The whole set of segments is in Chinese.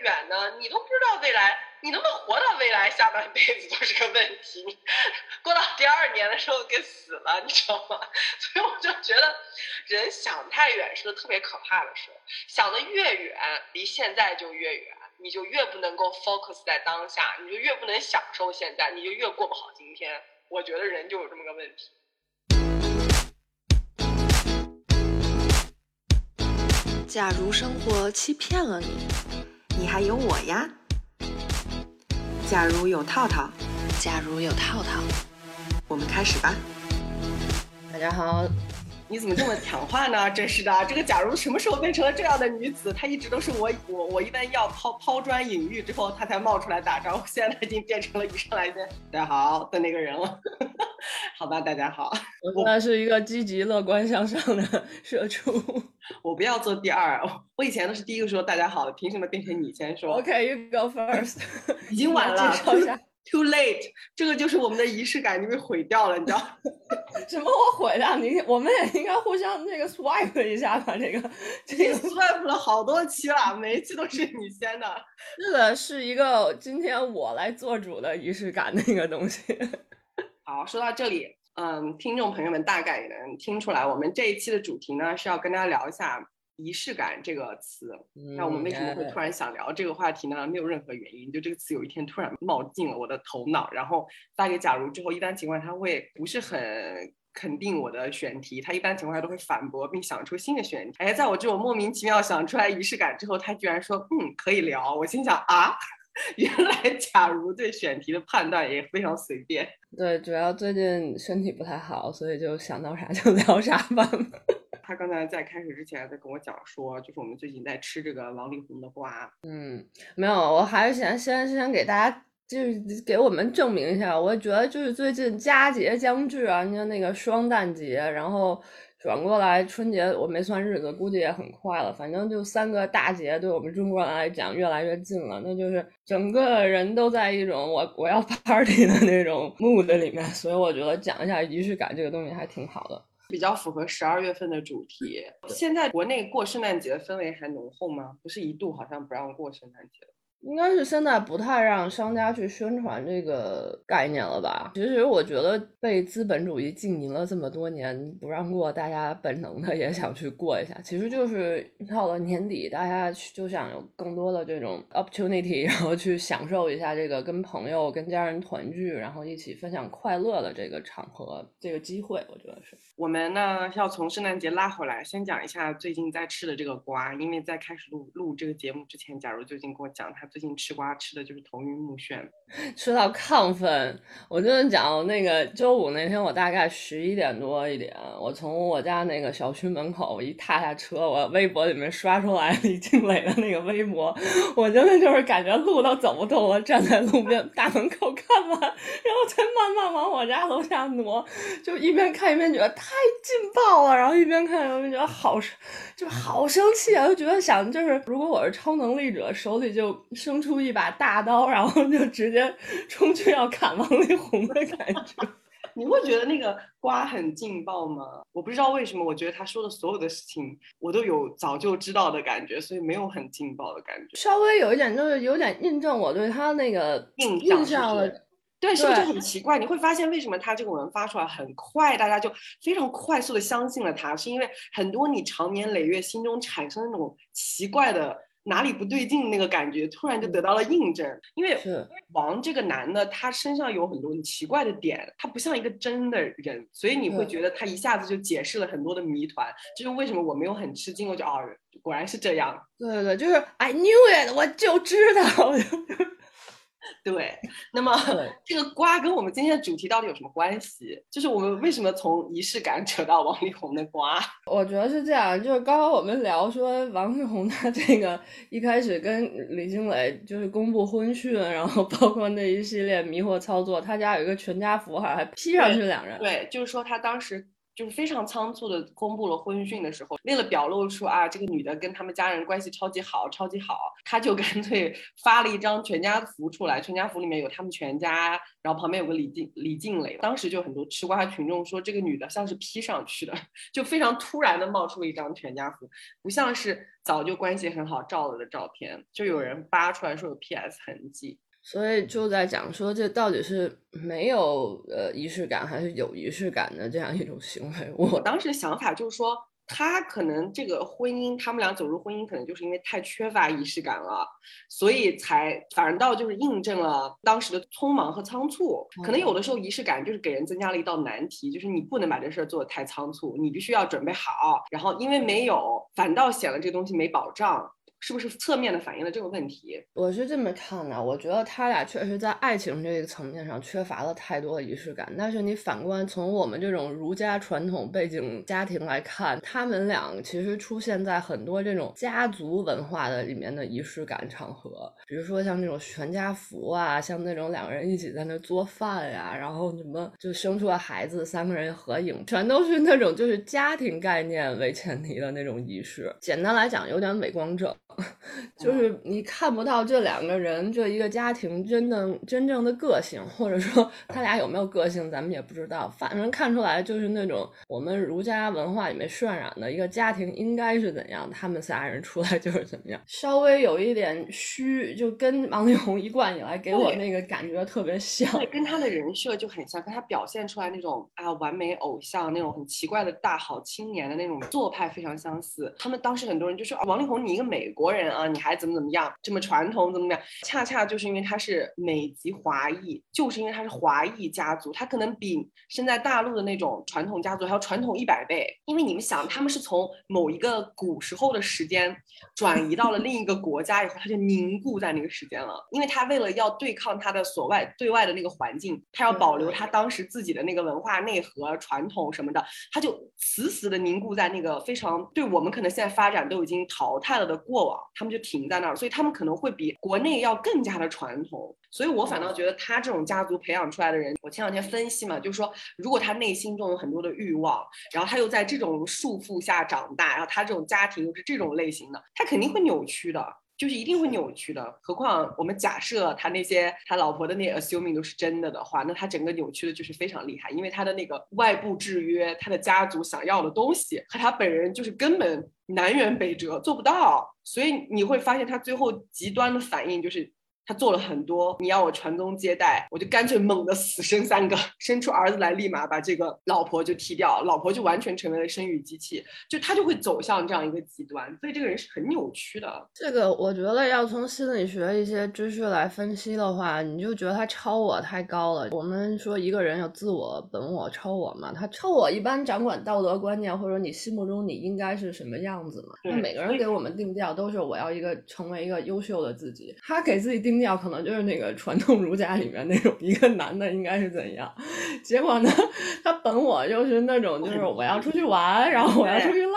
远呢？你都不知道未来，你能不能活到未来下半辈子都是个问题。过到第二年的时候给死了，你知道吗？所以我就觉得，人想太远是个特别可怕的事。想的越远，离现在就越远，你就越不能够 focus 在当下，你就越不能享受现在，你就越过不好今天。我觉得人就有这么个问题。假如生活欺骗了你，还有我呀。假如有套套，假如有套套，我们开始吧。大家好。你怎么这么抢话呢？真是的，这个假如什么时候变成了这样的女子？她一直都是我我我一般要抛抛砖引玉之后，她才冒出来打招呼。现在她已经变成了一上来先大家好的那个人了。好吧，大家好，我那是一个积极乐观向上的 社畜。我不要做第二，我以前都是第一个说大家好的，凭什么变成你先说？OK，you go first。已经晚了。Too late，这个就是我们的仪式感，就被毁掉了，你知道？什么我毁了？你我们也应该互相那个 swipe 一下吧，这个这个 swipe 了好多期了，每一期都是你先的。是的，是一个今天我来做主的仪式感的一个东西。好，说到这里，嗯，听众朋友们大概也能听出来，我们这一期的主题呢是要跟大家聊一下。仪式感这个词，那我们为什么会突然想聊这个话题呢？没有任何原因，就这个词有一天突然冒进了我的头脑，然后发给假如之后，一般情况他会不是很肯定我的选题，他一般情况下都会反驳并想出新的选题。哎，在我这种莫名其妙想出来仪式感之后，他居然说嗯可以聊，我心想啊，原来假如对选题的判断也非常随便。对，主要最近身体不太好，所以就想到啥就聊啥吧。他刚才在开始之前在跟我讲说，就是我们最近在吃这个王力宏的瓜。嗯，没有，我还是想先先给大家就是给我们证明一下，我觉得就是最近佳节将至啊，你看那个双旦节，然后转过来春节，我没算日子，估计也很快了。反正就三个大节，对我们中国人来讲越来越近了，那就是整个人都在一种我我要 party 的那种 mood 里面，所以我觉得讲一下仪式感这个东西还挺好的。比较符合十二月份的主题。现在国内过圣诞节的氛围还浓厚吗？不是一度好像不让过圣诞节。应该是现在不太让商家去宣传这个概念了吧？其实我觉得被资本主义禁淫了这么多年，不让过，大家本能的也想去过一下。其实就是到了年底，大家就想有更多的这种 opportunity，然后去享受一下这个跟朋友、跟家人团聚，然后一起分享快乐的这个场合、这个机会。我觉得是。我们呢要从圣诞节拉回来，先讲一下最近在吃的这个瓜。因为在开始录录这个节目之前，假如最近跟我讲他。最近吃瓜吃的就是头晕目眩，吃到亢奋。我跟你讲，那个周五那天，我大概十一点多一点，我从我家那个小区门口一踏下车，我微博里面刷出来李静蕾的那个微博，我真的就是感觉路都走不动了，站在路边大门口看完，然后才慢慢往我家楼下挪，就一边看一边觉得太劲爆了，然后一边看一边觉得好，就好生气啊，就觉得想就是如果我是超能力者，手里就。生出一把大刀，然后就直接冲去要砍王力宏的感觉。你会觉得那个瓜很劲爆吗？我不知道为什么，我觉得他说的所有的事情我都有早就知道的感觉，所以没有很劲爆的感觉。稍微有一点，就是有点印证我对他那个印象了。对，是不是就很奇怪？你会发现为什么他这个文发出来很快，大家就非常快速的相信了他，是因为很多你长年累月心中产生那种奇怪的。哪里不对劲那个感觉，突然就得到了印证。因为王这个男的，他身上有很多奇怪的点，他不像一个真的人，所以你会觉得他一下子就解释了很多的谜团。就是为什么我没有很吃惊，我就哦，果然是这样。对对对，就是 I knew it，我就知道。对，那么这个瓜跟我们今天的主题到底有什么关系？就是我们为什么从仪式感扯到王力宏的瓜？我觉得是这样，就是刚刚我们聊说王力宏他这个一开始跟李金磊就是公布婚讯，然后包括那一系列迷惑操作，他家有一个全家福，好像还 P 上去两人。对，就是说他当时。就是非常仓促的公布了婚讯的时候，为了表露出啊这个女的跟他们家人关系超级好，超级好，他就干脆发了一张全家福出来，全家福里面有他们全家，然后旁边有个李静李静蕾，当时就很多吃瓜群众说这个女的像是 P 上去的，就非常突然的冒出了一张全家福，不像是早就关系很好照了的照片，就有人扒出来说有 PS 痕迹。所以就在讲说，这到底是没有呃仪式感，还是有仪式感的这样一种行为？我当时想法就是说，他可能这个婚姻，他们俩走入婚姻，可能就是因为太缺乏仪式感了，所以才反倒就是印证了当时的匆忙和仓促。可能有的时候仪式感就是给人增加了一道难题，就是你不能把这事儿做的太仓促，你必须要准备好，然后因为没有，反倒显得这东西没保障。是不是侧面的反映了这个问题？我是这么看的，我觉得他俩确实在爱情这个层面上缺乏了太多的仪式感。但是你反观从我们这种儒家传统背景家庭来看，他们俩其实出现在很多这种家族文化的里面的仪式感场合，比如说像那种全家福啊，像那种两个人一起在那做饭呀，然后什么就生出了孩子，三个人合影，全都是那种就是家庭概念为前提的那种仪式。简单来讲，有点伪光正。就是你看不到这两个人这一个家庭真的真正的个性，或者说他俩有没有个性，咱们也不知道。反正看出来就是那种我们儒家文化里面渲染的一个家庭应该是怎样，他们仨人出来就是怎么样，稍微有一点虚，就跟王力宏一贯以来给我那个感觉特别像，对，跟他的人设就很像，跟他表现出来那种啊完美偶像那种很奇怪的大好青年的那种做派非常相似。他们当时很多人就说啊，王力宏你一个美国国人啊，你还怎么怎么样，这么传统怎么怎么样？恰恰就是因为他是美籍华裔，就是因为他是华裔家族，他可能比身在大陆的那种传统家族还要传统一百倍。因为你们想，他们是从某一个古时候的时间转移到了另一个国家以后，他就凝固在那个时间了。因为他为了要对抗他的所外对外的那个环境，他要保留他当时自己的那个文化内核、传统什么的，他就死死的凝固在那个非常对我们可能现在发展都已经淘汰了的过往往，他们就停在那儿，所以他们可能会比国内要更加的传统。所以我反倒觉得他这种家族培养出来的人，我前两天分析嘛，就是说，如果他内心中有很多的欲望，然后他又在这种束缚下长大，然后他这种家庭又是这种类型的，他肯定会扭曲的，就是一定会扭曲的。何况我们假设他那些他老婆的那些 assuming 都是真的的话，那他整个扭曲的就是非常厉害，因为他的那个外部制约，他的家族想要的东西和他本人就是根本南辕北辙，做不到。所以你会发现他最后极端的反应就是。他做了很多，你要我传宗接代，我就干脆猛的死生三个，生出儿子来立马把这个老婆就踢掉，老婆就完全成为了生育机器，就他就会走向这样一个极端，所以这个人是很扭曲的。这个我觉得要从心理学一些知识来分析的话，你就觉得他超我太高了。我们说一个人有自我、本我、超我嘛，他超我一般掌管道德观念，或者你心目中你应该是什么样子嘛。那每个人给我们定调都是我要一个成为一个优秀的自己，他给自己定。可能就是那个传统儒家里面那种一个男的应该是怎样，结果呢，他本我就是那种就是我要出去玩，然后我要出去浪，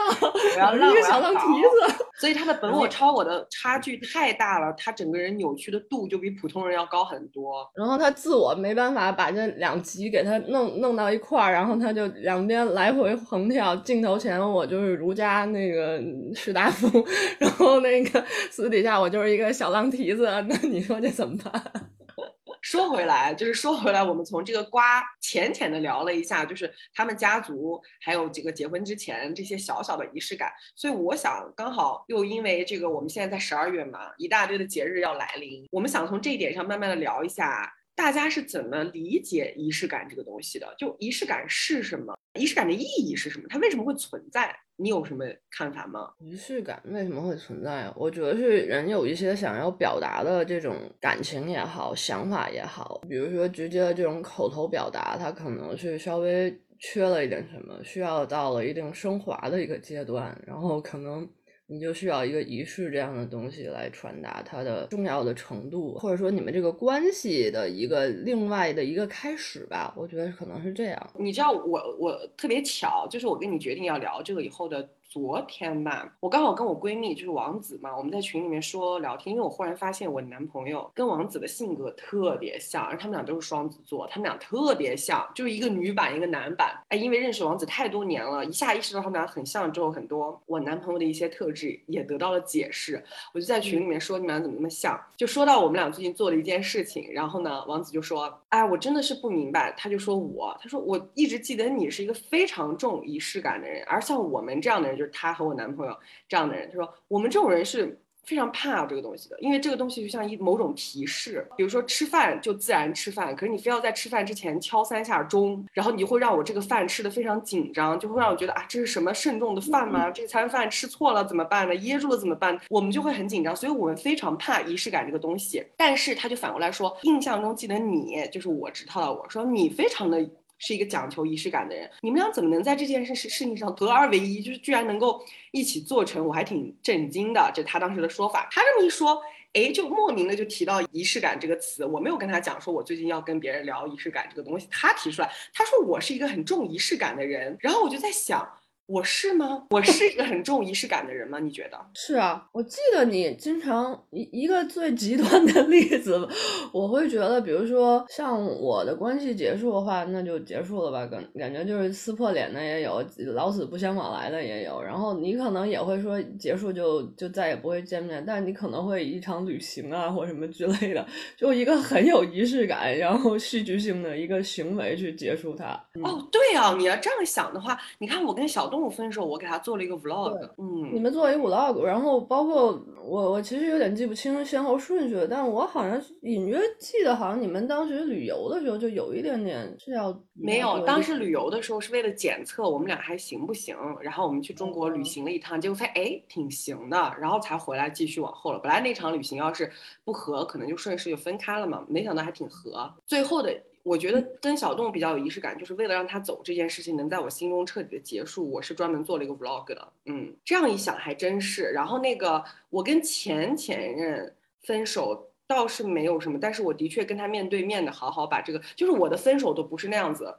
我要浪一个小浪蹄子，所以他的本我超我的差距太大了，他整个人扭曲的度就比普通人要高很多。然后他自我没办法把这两极给他弄弄到一块儿，然后他就两边来回横跳，镜头前我就是儒家那个士大夫，然后那个私底下我就是一个小浪蹄子，那你说？那怎么办？说回来，就是说回来，我们从这个瓜浅浅的聊了一下，就是他们家族还有这个结婚之前这些小小的仪式感。所以我想，刚好又因为这个，我们现在在十二月嘛，一大堆的节日要来临，我们想从这一点上慢慢的聊一下，大家是怎么理解仪式感这个东西的？就仪式感是什么？仪式感的意义是什么？它为什么会存在？你有什么看法吗？仪式感为什么会存在？我觉得是人有一些想要表达的这种感情也好，想法也好，比如说直接的这种口头表达，它可能是稍微缺了一点什么，需要到了一定升华的一个阶段，然后可能。你就需要一个仪式这样的东西来传达它的重要的程度，或者说你们这个关系的一个另外的一个开始吧。我觉得可能是这样。你知道我我特别巧，就是我跟你决定要聊这个以后的昨天吧，我刚好跟我闺蜜就是王子嘛，我们在群里面说聊天，因为我忽然发现我男朋友跟王子的性格特别像，而他们俩都是双子座，他们俩特别像，就是一个女版一个男版。哎，因为认识王子太多年了，一下意识到他们俩很像之后，很多我男朋友的一些特质也得到了解释。我就在群里面说你们俩怎么那么像，就说到我们俩最近做了一件事情，然后呢，王子就说，哎，我真的是不明白，他就说我，他说我一直记得你是一个非常重仪式感的人，而像我们这样的人就。就是他和我男朋友这样的人，他说我们这种人是非常怕这个东西的，因为这个东西就像一某种提示，比如说吃饭就自然吃饭，可是你非要在吃饭之前敲三下钟，然后你就会让我这个饭吃的非常紧张，就会让我觉得啊这是什么慎重的饭吗？这餐饭吃错了怎么办呢？噎住了怎么办？我们就会很紧张，所以我们非常怕仪式感这个东西。但是他就反过来说，印象中记得你就是我知道了，我说你非常的。是一个讲求仪式感的人，你们俩怎么能在这件事事事情上合二为一，就是居然能够一起做成？我还挺震惊的，就他当时的说法。他这么一说，哎，就莫名的就提到仪式感这个词。我没有跟他讲说我最近要跟别人聊仪式感这个东西，他提出来，他说我是一个很重仪式感的人。然后我就在想。我是吗？我是一个很重仪式感的人吗？你觉得？是啊，我记得你经常一一个最极端的例子，我会觉得，比如说像我的关系结束的话，那就结束了吧，感感觉就是撕破脸的也有，老死不相往来的也有。然后你可能也会说结束就就再也不会见面，但你可能会一场旅行啊或什么之类的，就一个很有仪式感，然后戏剧性的一个行为去结束它。哦，对啊，你要这样想的话，你看我跟小。动物分手，我给他做了一个 vlog。嗯，你们做了一个 vlog，然后包括我，我其实有点记不清先后顺序了，但我好像隐约记得，好像你们当时旅游的时候就有一点点是要没有。当时旅游的时候是为了检测我们俩还行不行，然后我们去中国旅行了一趟，结果发现哎挺行的，然后才回来继续往后了。本来那场旅行要是不合，可能就顺势就分开了嘛，没想到还挺合。最后的。我觉得跟小动物比较有仪式感，就是为了让他走这件事情能在我心中彻底的结束，我是专门做了一个 vlog 的。嗯，这样一想还真是。然后那个我跟前前任分手倒是没有什么，但是我的确跟他面对面的好好把这个，就是我的分手都不是那样子。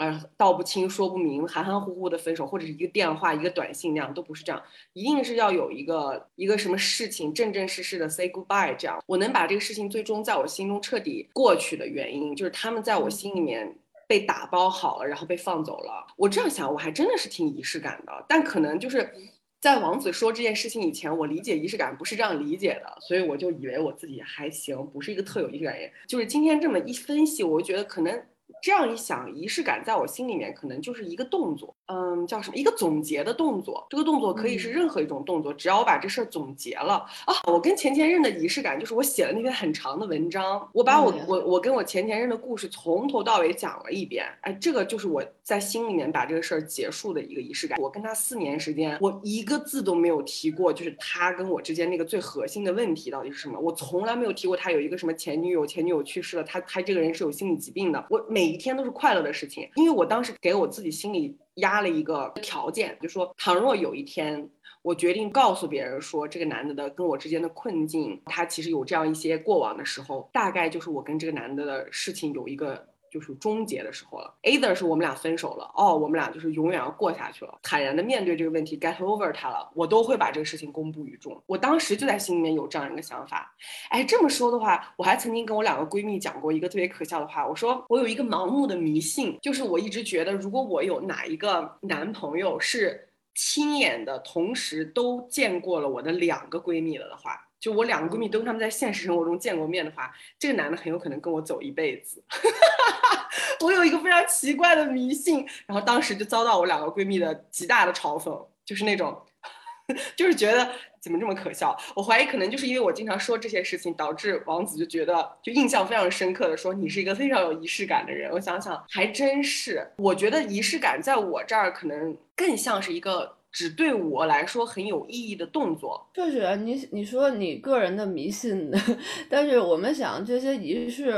呃，道不清说不明，含含糊糊的分手，或者是一个电话、一个短信那样，都不是这样，一定是要有一个一个什么事情，正正式式的 say goodbye，这样我能把这个事情最终在我心中彻底过去的原因，就是他们在我心里面被打包好了，然后被放走了。我这样想，我还真的是挺仪式感的，但可能就是在王子说这件事情以前，我理解仪式感不是这样理解的，所以我就以为我自己还行，不是一个特有仪式感人。就是今天这么一分析，我就觉得可能。这样一想，仪式感在我心里面可能就是一个动作，嗯，叫什么？一个总结的动作。这个动作可以是任何一种动作，只要我把这事儿总结了啊。我跟前前任的仪式感就是我写了那篇很长的文章，我把我我我跟我前前任的故事从头到尾讲了一遍。哎，这个就是我在心里面把这个事儿结束的一个仪式感。我跟他四年时间，我一个字都没有提过，就是他跟我之间那个最核心的问题到底是什么？我从来没有提过他有一个什么前女友，前女友去世了，他他这个人是有心理疾病的。我每一天都是快乐的事情，因为我当时给我自己心里压了一个条件，就说倘若有一天我决定告诉别人说这个男的的跟我之间的困境，他其实有这样一些过往的时候，大概就是我跟这个男的的事情有一个。就是终结的时候了，either 是我们俩分手了，哦，我们俩就是永远要过下去了，坦然的面对这个问题，get over 它了，我都会把这个事情公布于众。我当时就在心里面有这样一个想法，哎，这么说的话，我还曾经跟我两个闺蜜讲过一个特别可笑的话，我说我有一个盲目的迷信，就是我一直觉得，如果我有哪一个男朋友是亲眼的，同时都见过了我的两个闺蜜了的话。就我两个闺蜜都跟他们在现实生活中见过面的话，这个男的很有可能跟我走一辈子。我有一个非常奇怪的迷信，然后当时就遭到我两个闺蜜的极大的嘲讽，就是那种，就是觉得怎么这么可笑。我怀疑可能就是因为我经常说这些事情，导致王子就觉得就印象非常深刻的说你是一个非常有仪式感的人。我想想还真是，我觉得仪式感在我这儿可能更像是一个。只对我来说很有意义的动作，确实，你你说你个人的迷信，但是我们想这些仪式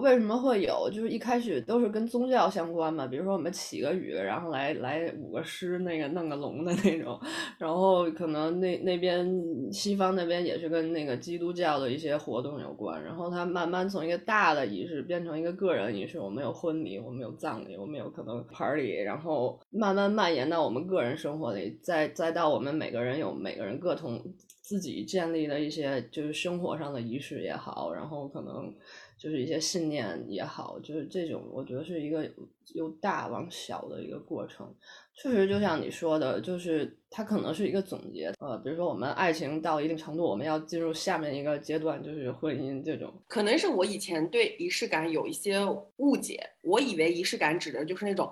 为什么会有？就是一开始都是跟宗教相关嘛，比如说我们起个雨，然后来来舞个狮，那个弄个龙的那种，然后可能那那边西方那边也是跟那个基督教的一些活动有关，然后它慢慢从一个大的仪式变成一个个人仪式，我们有婚礼，我们有葬礼，我们有可能 party，然后慢慢蔓延到我们个人生活里。再再到我们每个人有每个人各同自己建立的一些就是生活上的仪式也好，然后可能就是一些信念也好，就是这种我觉得是一个由大往小的一个过程。确实，就像你说的，就是它可能是一个总结。呃，比如说我们爱情到一定程度，我们要进入下面一个阶段，就是婚姻这种。可能是我以前对仪式感有一些误解，我以为仪式感指的就是那种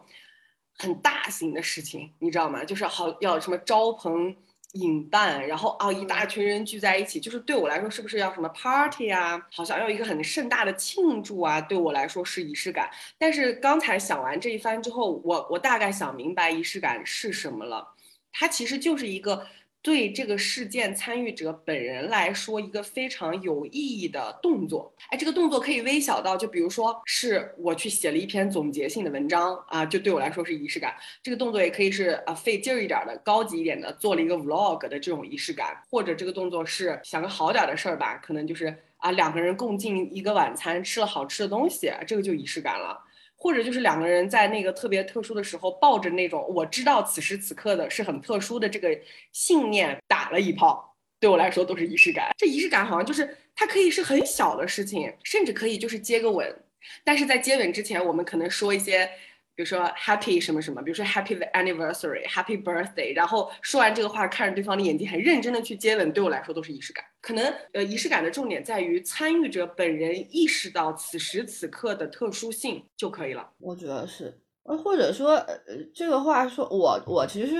很大型的事情，你知道吗？就是好要什么招朋。引伴，然后啊，一大群人聚在一起，就是对我来说，是不是要什么 party 啊？好像要一个很盛大的庆祝啊？对我来说是仪式感。但是刚才想完这一番之后，我我大概想明白仪式感是什么了，它其实就是一个。对这个事件参与者本人来说，一个非常有意义的动作。哎，这个动作可以微小到，就比如说是我去写了一篇总结性的文章啊，就对我来说是仪式感。这个动作也可以是啊费劲儿一点的、高级一点的，做了一个 vlog 的这种仪式感。或者这个动作是想个好点的事儿吧，可能就是啊两个人共进一个晚餐，吃了好吃的东西，这个就仪式感了。或者就是两个人在那个特别特殊的时候，抱着那种我知道此时此刻的是很特殊的这个信念打了一炮，对我来说都是仪式感。这仪式感好像就是它可以是很小的事情，甚至可以就是接个吻，但是在接吻之前，我们可能说一些。比如说 happy 什么什么，比如说 happy anniversary，happy birthday，然后说完这个话，看着对方的眼睛，很认真的去接吻，对我来说都是仪式感。可能呃，仪式感的重点在于参与者本人意识到此时此刻的特殊性就可以了。我觉得是，呃，或者说呃，这个话说，我我其实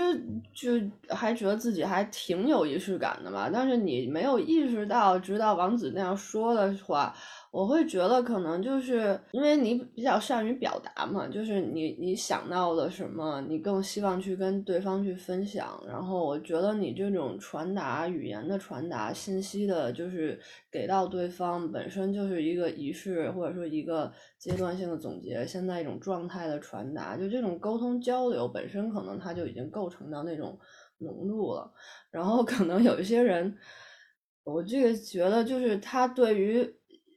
就还觉得自己还挺有仪式感的嘛。但是你没有意识到，直到王子那样说的话。我会觉得可能就是因为你比较善于表达嘛，就是你你想到了什么，你更希望去跟对方去分享。然后我觉得你这种传达语言的传达信息的，就是给到对方本身就是一个仪式，或者说一个阶段性的总结，现在一种状态的传达，就这种沟通交流本身可能它就已经构成到那种浓度了。然后可能有一些人，我这个觉得就是他对于。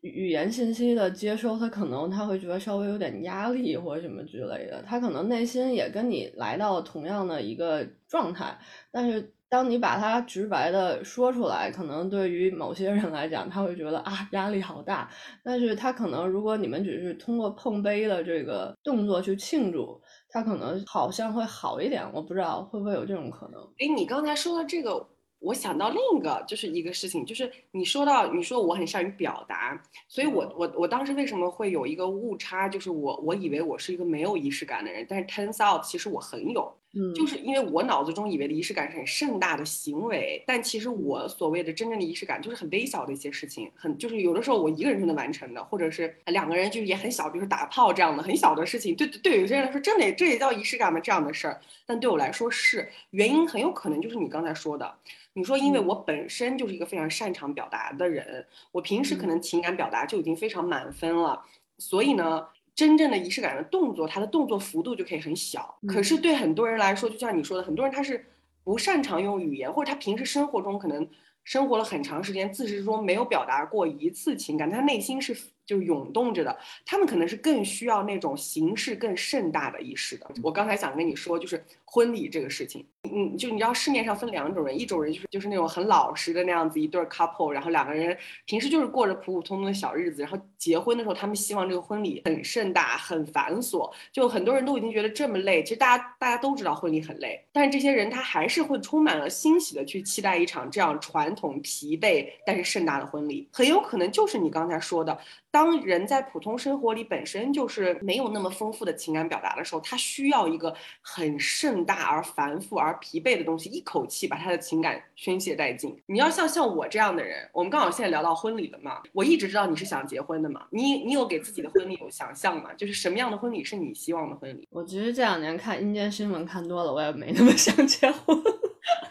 语言信息的接收，他可能他会觉得稍微有点压力或者什么之类的，他可能内心也跟你来到同样的一个状态，但是当你把它直白的说出来，可能对于某些人来讲，他会觉得啊压力好大，但是他可能如果你们只是通过碰杯的这个动作去庆祝，他可能好像会好一点，我不知道会不会有这种可能。哎，你刚才说的这个。我想到另一个就是一个事情，就是你说到你说我很善于表达，所以我我我当时为什么会有一个误差，就是我我以为我是一个没有仪式感的人，但是 turns out 其实我很有，嗯，就是因为我脑子中以为的仪式感是很盛大的行为，但其实我所谓的真正的仪式感就是很微小的一些事情，很就是有的时候我一个人就能完成的，或者是两个人就是也很小，比如说打炮这样的很小的事情，对对，有些人来说真的这也叫仪式感吗？这样的事儿，但对我来说是，原因很有可能就是你刚才说的。你说，因为我本身就是一个非常擅长表达的人，我平时可能情感表达就已经非常满分了，所以呢，真正的仪式感的动作，它的动作幅度就可以很小。可是对很多人来说，就像你说的，很多人他是不擅长用语言，或者他平时生活中可能生活了很长时间，自始至终没有表达过一次情感，他内心是。就涌动着的，他们可能是更需要那种形式更盛大的仪式的。我刚才想跟你说，就是婚礼这个事情，嗯，就你知道市面上分两种人，一种人就是就是那种很老实的那样子一对 couple，然后两个人平时就是过着普普通通的小日子，然后结婚的时候他们希望这个婚礼很盛大、很繁琐，就很多人都已经觉得这么累。其实大家大家都知道婚礼很累，但是这些人他还是会充满了欣喜的去期待一场这样传统疲惫但是盛大的婚礼，很有可能就是你刚才说的。当人在普通生活里本身就是没有那么丰富的情感表达的时候，他需要一个很盛大而繁复而疲惫的东西，一口气把他的情感宣泄殆尽。你要像像我这样的人，我们刚好现在聊到婚礼了嘛，我一直知道你是想结婚的嘛，你你有给自己的婚礼有想象吗？就是什么样的婚礼是你希望的婚礼？我其实这两年看阴间新闻看多了，我也没那么想结婚，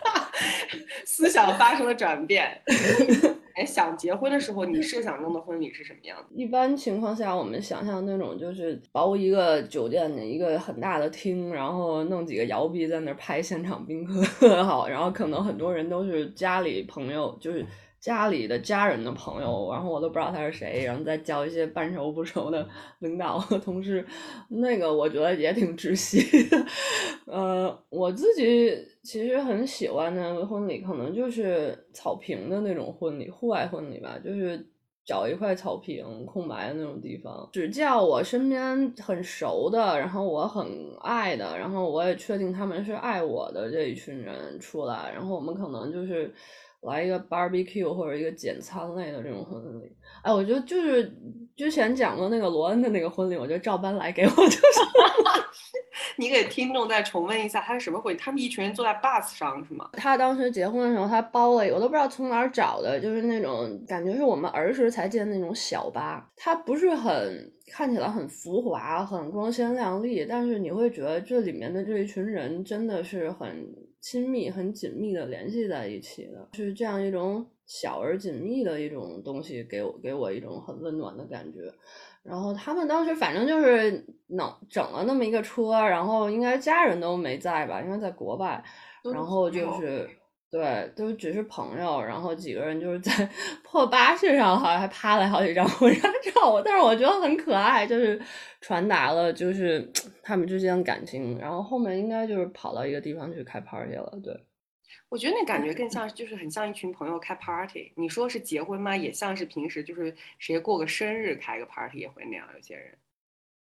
思想发生了转变。哎，想结婚的时候，你设想中的婚礼是什么样的？一般情况下，我们想象那种就是包一个酒店的一个很大的厅，然后弄几个摇臂在那儿拍现场宾客 好，然后可能很多人都是家里朋友，就是。家里的家人的朋友，然后我都不知道他是谁，然后再交一些半熟不熟的 领导和同事，那个我觉得也挺窒息的。呃，我自己其实很喜欢的婚礼，可能就是草坪的那种婚礼，户外婚礼吧，就是找一块草坪空白的那种地方，只叫我身边很熟的，然后我很爱的，然后我也确定他们是爱我的这一群人出来，然后我们可能就是。来一个 barbecue 或者一个简餐类的这种婚礼，哎，我觉得就是之前讲过那个罗恩的那个婚礼，我觉得照搬来给我就是。你给听众再重温一下，他是什么婚礼？他们一群人坐在 bus 上是吗？他当时结婚的时候，他包了，我都不知道从哪儿找的，就是那种感觉是我们儿时才见的那种小巴，它不是很看起来很浮华、很光鲜亮丽，但是你会觉得这里面的这一群人真的是很。亲密很紧密的联系在一起的，是这样一种小而紧密的一种东西，给我给我一种很温暖的感觉。然后他们当时反正就是弄整了那么一个车，然后应该家人都没在吧，应该在国外，然后就是。对，都只是朋友，然后几个人就是在 破巴士上，好像还拍了好几张婚纱照。但是我觉得很可爱，就是传达了就是 他们之间的感情。然后后面应该就是跑到一个地方去开 party 了。对，我觉得那感觉更 像就是很像一群朋友开 party。你说是结婚吗？也像是平时就是谁过个生日开个 party 也会那样。有些人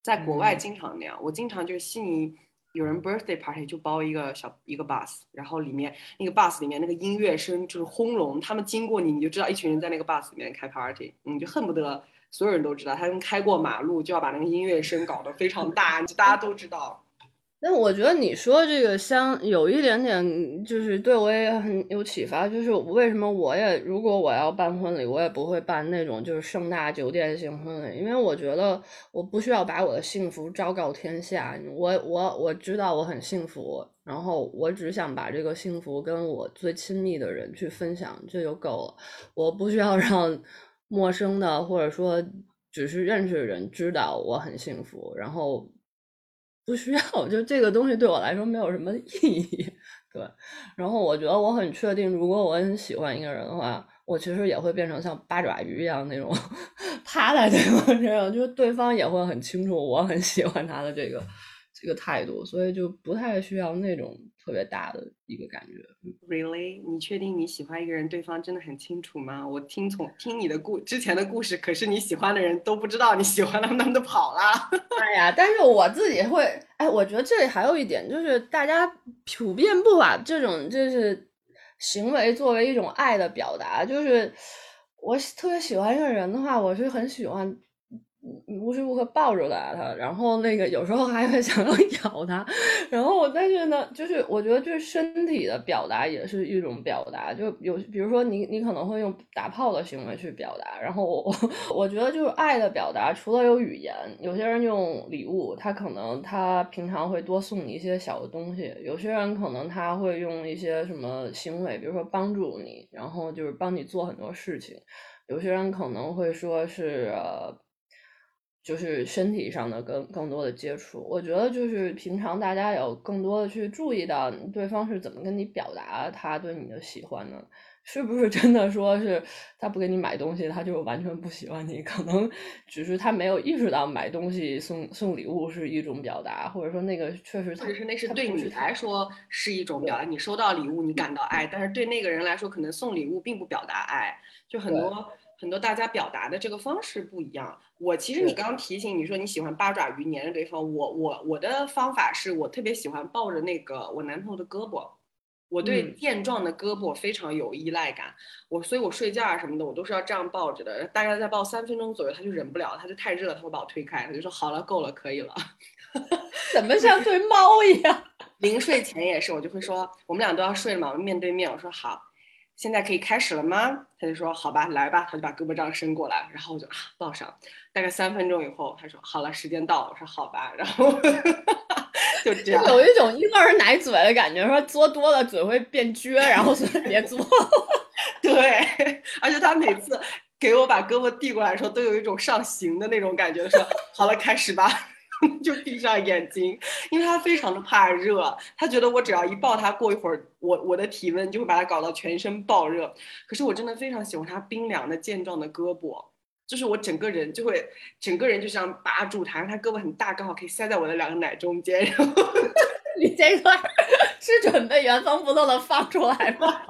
在国外经常那样，我经常就是悉尼。有人 birthday party 就包一个小一个 bus，然后里面那个 bus 里面那个音乐声就是轰隆，他们经过你，你就知道一群人在那个 bus 里面开 party，你就恨不得所有人都知道，他们开过马路就要把那个音乐声搞得非常大，就大家都知道。但我觉得你说这个相有一点点，就是对我也很有启发。就是为什么我也如果我要办婚礼，我也不会办那种就是盛大酒店型婚礼，因为我觉得我不需要把我的幸福昭告天下。我我我知道我很幸福，然后我只想把这个幸福跟我最亲密的人去分享，这就够了。我不需要让陌生的或者说只是认识的人知道我很幸福，然后。不需要，就这个东西对我来说没有什么意义，对。然后我觉得我很确定，如果我很喜欢一个人的话，我其实也会变成像八爪鱼一样那种 趴在对方身上，就是对方也会很清楚我很喜欢他的这个这个态度，所以就不太需要那种。特别大的一个感觉，Really？你确定你喜欢一个人，对方真的很清楚吗？我听从听你的故之前的故事，可是你喜欢的人都不知道你喜欢他们，他们都跑了。哎呀，但是我自己会，哎，我觉得这里还有一点，就是大家普遍不把这种就是行为作为一种爱的表达。就是我特别喜欢一个人的话，我是很喜欢。无时无刻抱着他，然后那个有时候还会 想要咬他，然后我但是呢，就是我觉得就是身体的表达也是一种表达，就有比如说你你可能会用打炮的行为去表达，然后我 我觉得就是爱的表达，除了有语言，有些人用礼物，他可能他平常会多送你一些小的东西，有些人可能他会用一些什么行为，比如说帮助你，然后就是帮你做很多事情，有些人可能会说是。就是身体上的更更多的接触，我觉得就是平常大家有更多的去注意到对方是怎么跟你表达他对你的喜欢的，是不是真的说是他不给你买东西，他就完全不喜欢你？可能只是他没有意识到买东西送送礼物是一种表达，或者说那个确实，或者是那是对你来说是一种表达，你收到礼物你感到爱，但是对那个人来说，可能送礼物并不表达爱，就很多。很多大家表达的这个方式不一样。我其实你刚刚提醒你说你喜欢八爪鱼粘着对方，我我我的方法是我特别喜欢抱着那个我男朋友的胳膊，我对健壮的胳膊非常有依赖感。我所以，我睡觉啊什么的，我都是要这样抱着的。大概再抱三分钟左右，他就忍不了，他就太热，他会把我推开，他就说好了，够了，可以了。怎么像对猫一样？临睡前也是，我就会说我们俩都要睡了嘛，面对面，我说好。现在可以开始了吗？他就说好吧，来吧。他就把胳膊这样伸过来，然后我就啊抱上。大概三分钟以后，他说好了，时间到了。我说好吧，然后 就这样。有一种婴儿奶嘴的感觉，说嘬多了嘴会变撅，然后所以别嘬。对，而且他每次给我把胳膊递过来的时候，都有一种上刑的那种感觉，说好了，开始吧。就闭上眼睛，因为他非常的怕热，他觉得我只要一抱他，过一会儿我我的体温就会把他搞到全身爆热。可是我真的非常喜欢他冰凉的健壮的胳膊，就是我整个人就会整个人就这样扒住他，他胳膊很大，刚好可以塞在我的两个奶中间。然后 你这段是准备原封不动的放出来吗？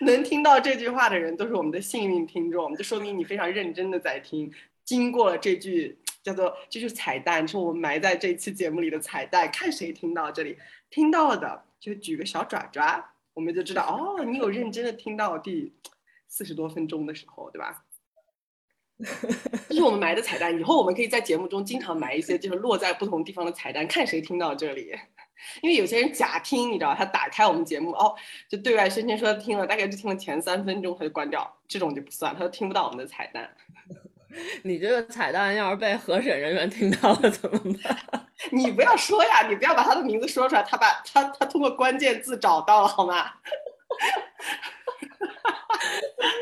能听到这句话的人都是我们的幸运听众，就说明你非常认真的在听。经过了这句。叫做就是彩蛋，是我们埋在这期节目里的彩蛋。看谁听到这里，听到了的就举个小爪爪，我们就知道哦，你有认真的听到第四十多分钟的时候，对吧？这是我们埋的彩蛋，以后我们可以在节目中经常埋一些就是落在不同地方的彩蛋，看谁听到这里。因为有些人假听，你知道，他打开我们节目哦，就对外宣称说听了，大概就听了前三分钟，他就关掉，这种就不算，他就听不到我们的彩蛋。你这个彩蛋要是被核审人员听到了怎么办？你不要说呀，你不要把他的名字说出来，他把他他通过关键字找到了，好吗？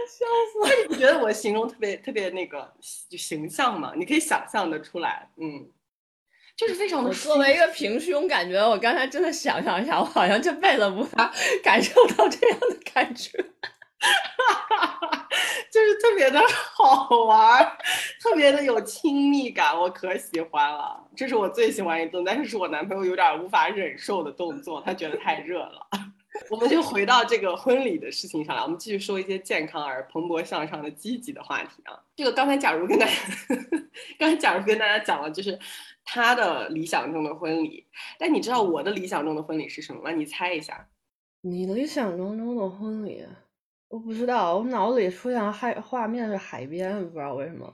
笑死了！你觉得我形容特别特别那个就形象吗？你可以想象的出来，嗯，就是非常的。作为一个平胸，感觉我刚才真的想象一下，我好像这辈子无法感受到这样的感觉。就是特别的好玩，特别的有亲密感，我可喜欢了。这是我最喜欢一动但是是我男朋友有点无法忍受的动作，他觉得太热了。我们就回到这个婚礼的事情上来，我们继续说一些健康而蓬勃向上的积极的话题啊。这个刚才假如跟大家，刚才假如跟大家讲了，就是他的理想中的婚礼，但你知道我的理想中的婚礼是什么吗？你猜一下。你理想中的婚礼？我不知道，我脑子里出现海画面是海边，不知道为什么。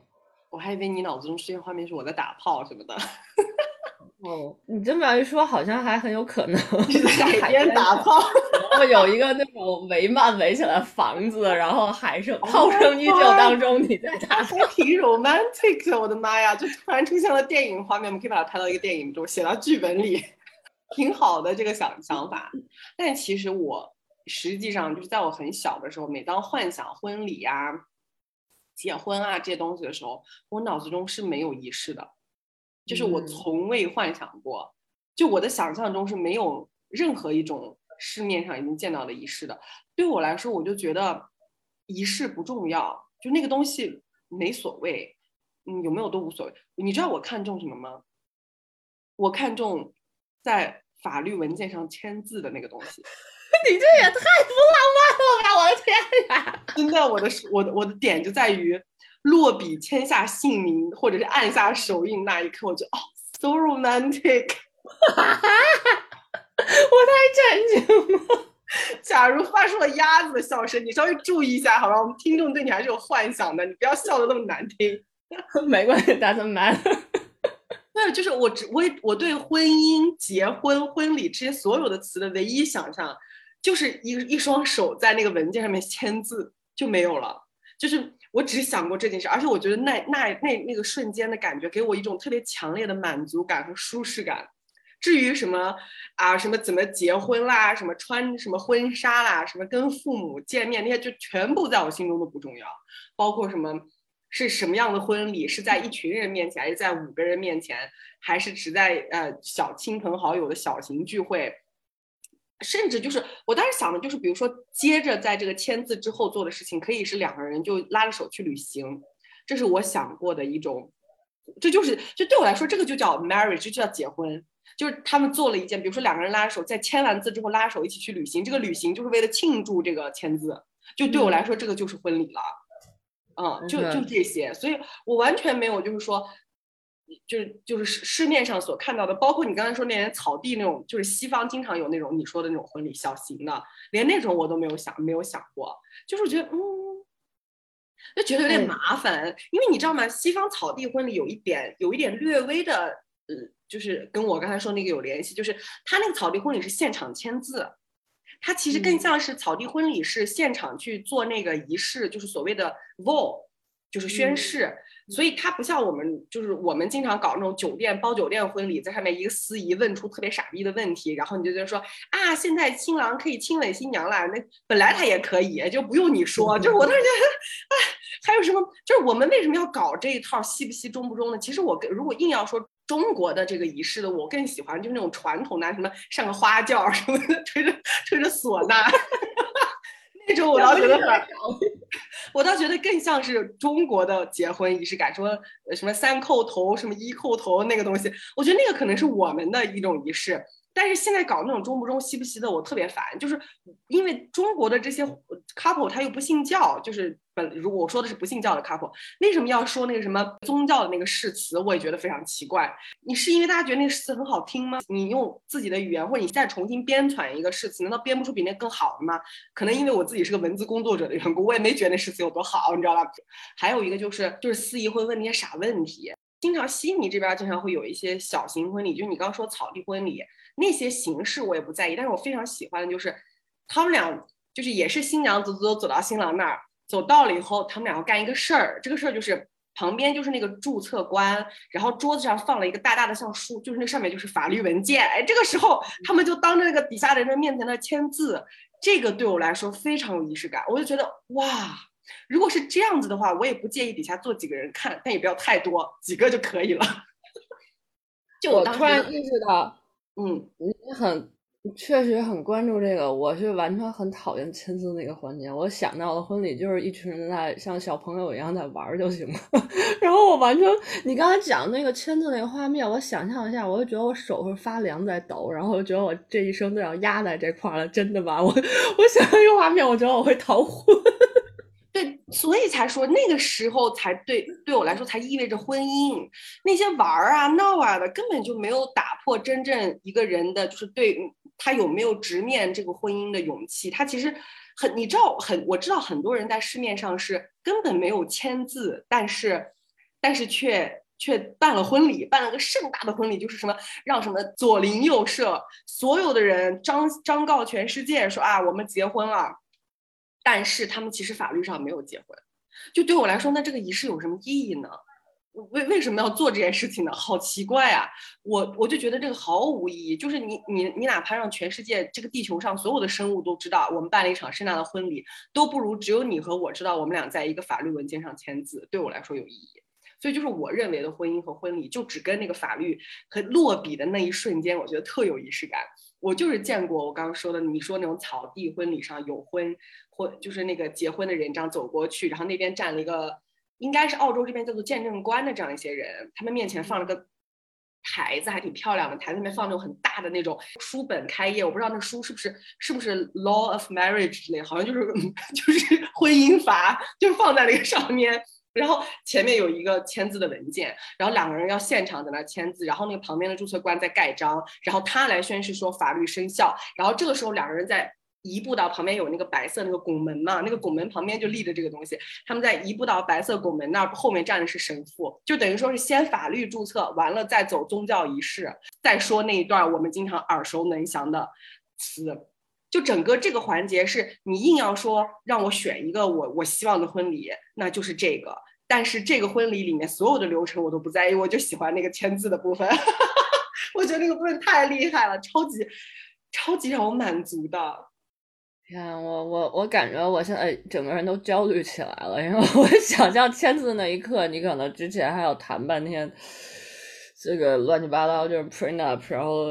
我还以为你脑子中出现画面是我在打炮什么的。哦，你这么一说，好像还很有可能。在海边打炮，然后有一个那种围幔围起来房子，然后海上炮声依旧当中，你在打 炮，挺 romantic 的。我的妈呀，就突然出现了电影画面，我们可以把它拍到一个电影中，写到剧本里，挺好的这个想想法。但其实我。实际上，就是在我很小的时候，每当幻想婚礼啊、结婚啊这些东西的时候，我脑子中是没有仪式的，就是我从未幻想过，就我的想象中是没有任何一种市面上已经见到的仪式的。对我来说，我就觉得仪式不重要，就那个东西没所谓，嗯，有没有都无所谓。你知道我看重什么吗？我看重在法律文件上签字的那个东西。你这也太不浪漫了吧！我的天呀！真的，我的我的我的点就在于落笔签下姓名，或者是按下手印那一刻，我就哦，so romantic！我太震惊了。假如发出了鸭子的笑声，你稍微注意一下，好吧？我们听众对你还是有幻想的，你不要笑的那么难听。没关系，doesn't matter。对，就是我只我我对婚姻、结婚、婚礼这些所有的词的唯一想象。就是一一双手在那个文件上面签字就没有了，就是我只想过这件事，而且我觉得那那那那个瞬间的感觉给我一种特别强烈的满足感和舒适感。至于什么啊什么怎么结婚啦，什么穿什么婚纱啦，什么跟父母见面那些，就全部在我心中都不重要。包括什么是什么样的婚礼，是在一群人面前，还是在五个人面前，还是只在呃小亲朋好友的小型聚会。甚至就是我当时想的，就是比如说，接着在这个签字之后做的事情，可以是两个人就拉着手去旅行，这是我想过的一种，这就是就对我来说，这个就叫 marriage，就叫结婚，就是他们做了一件，比如说两个人拉着手，在签完字之后拉手一起去旅行，这个旅行就是为了庆祝这个签字，就对我来说，这个就是婚礼了，嗯，就就这些，所以我完全没有就是说。就是就是市市面上所看到的，包括你刚才说那些草地那种，就是西方经常有那种你说的那种婚礼，小型的，连那种我都没有想没有想过。就是我觉得，嗯，就觉得有点麻烦，因为你知道吗？西方草地婚礼有一点有一点略微的，呃，就是跟我刚才说那个有联系，就是他那个草地婚礼是现场签字，它其实更像是草地婚礼是现场去做那个仪式，就是所谓的 vol，就是宣誓。所以它不像我们，就是我们经常搞那种酒店包酒店婚礼，在上面一个司仪问出特别傻逼的问题，然后你就觉得说啊，现在新郎可以亲吻新娘了，那本来他也可以，就不用你说。就是我当时觉得，哎，还有什么？就是我们为什么要搞这一套西不西中不中呢？其实我跟如果硬要说中国的这个仪式的，我更喜欢就是那种传统的，什么上个花轿什么的，吹着吹着唢呐，那种我倒觉得很，我倒觉得更像是中国的结婚仪式感，说什么三叩头，什么一叩头那个东西，我觉得那个可能是我们的一种仪式。但是现在搞那种中不中西不西的，我特别烦，就是因为中国的这些 couple 他又不信教，就是本如果我说的是不信教的 couple，为什么要说那个什么宗教的那个誓词？我也觉得非常奇怪。你是因为大家觉得那个誓词很好听吗？你用自己的语言，或者你再重新编纂一个誓词，难道编不出比那更好的吗？可能因为我自己是个文字工作者的缘故，我也没觉得那誓词有多好，你知道吧？还有一个就是就是司仪会问那些傻问题，经常悉尼这边经常会有一些小型婚礼，就是你刚说草地婚礼。那些形式我也不在意，但是我非常喜欢的就是，他们俩就是也是新娘走走走到新郎那儿，走到了以后，他们俩要干一个事儿，这个事儿就是旁边就是那个注册官，然后桌子上放了一个大大的像书，就是那上面就是法律文件，哎，这个时候他们就当着那个底下的人面前那签字，这个对我来说非常有仪式感，我就觉得哇，如果是这样子的话，我也不介意底下坐几个人看，但也不要太多，几个就可以了。就我突然意识到。嗯，你很确实很关注这个，我是完全很讨厌签字那个环节。我想到的婚礼就是一群人在像小朋友一样在玩就行了。然后我完全，你刚才讲那个签字那个画面，我想象一下，我就觉得我手会发凉在抖，然后我觉得我这一生都要压在这块了。真的吧？我我想象一个画面，我觉得我会逃婚。对，所以才说那个时候才对，对我来说才意味着婚姻。那些玩儿啊、闹啊的，根本就没有打破真正一个人的，就是对他有没有直面这个婚姻的勇气。他其实很，你知道，很我知道很多人在市面上是根本没有签字，但是但是却却办了婚礼，办了个盛大的婚礼，就是什么让什么左邻右舍所有的人张张告全世界说啊，我们结婚了。但是他们其实法律上没有结婚，就对我来说，那这个仪式有什么意义呢？为为什么要做这件事情呢？好奇怪啊！我我就觉得这个毫无意义。就是你你你哪怕让全世界这个地球上所有的生物都知道我们办了一场盛大的婚礼，都不如只有你和我知道我们俩在一个法律文件上签字，对我来说有意义。所以就是我认为的婚姻和婚礼，就只跟那个法律和落笔的那一瞬间，我觉得特有仪式感。我就是见过我刚刚说的，你说那种草地婚礼上有婚婚，就是那个结婚的人这样走过去，然后那边站了一个，应该是澳洲这边叫做见证官的这样一些人，他们面前放了个台子，还挺漂亮的，台子里面放那种很大的那种书本开业，我不知道那书是不是是不是 law of marriage 之类，好像就是 就是婚姻法，就放在那个上面。然后前面有一个签字的文件，然后两个人要现场在那签字，然后那个旁边的注册官在盖章，然后他来宣誓说法律生效。然后这个时候两个人在移步到旁边有那个白色那个拱门嘛，那个拱门旁边就立着这个东西，他们在移步到白色拱门那儿，后面站的是神父，就等于说是先法律注册完了再走宗教仪式，再说那一段我们经常耳熟能详的词。就整个这个环节是你硬要说让我选一个我我希望的婚礼，那就是这个。但是这个婚礼里面所有的流程我都不在意，我就喜欢那个签字的部分。我觉得那个部分太厉害了，超级超级让我满足的。天，我我我感觉我现在整个人都焦虑起来了，因为我想象签字那一刻，你可能之前还要谈半天。这个乱七八糟就是 print up，然后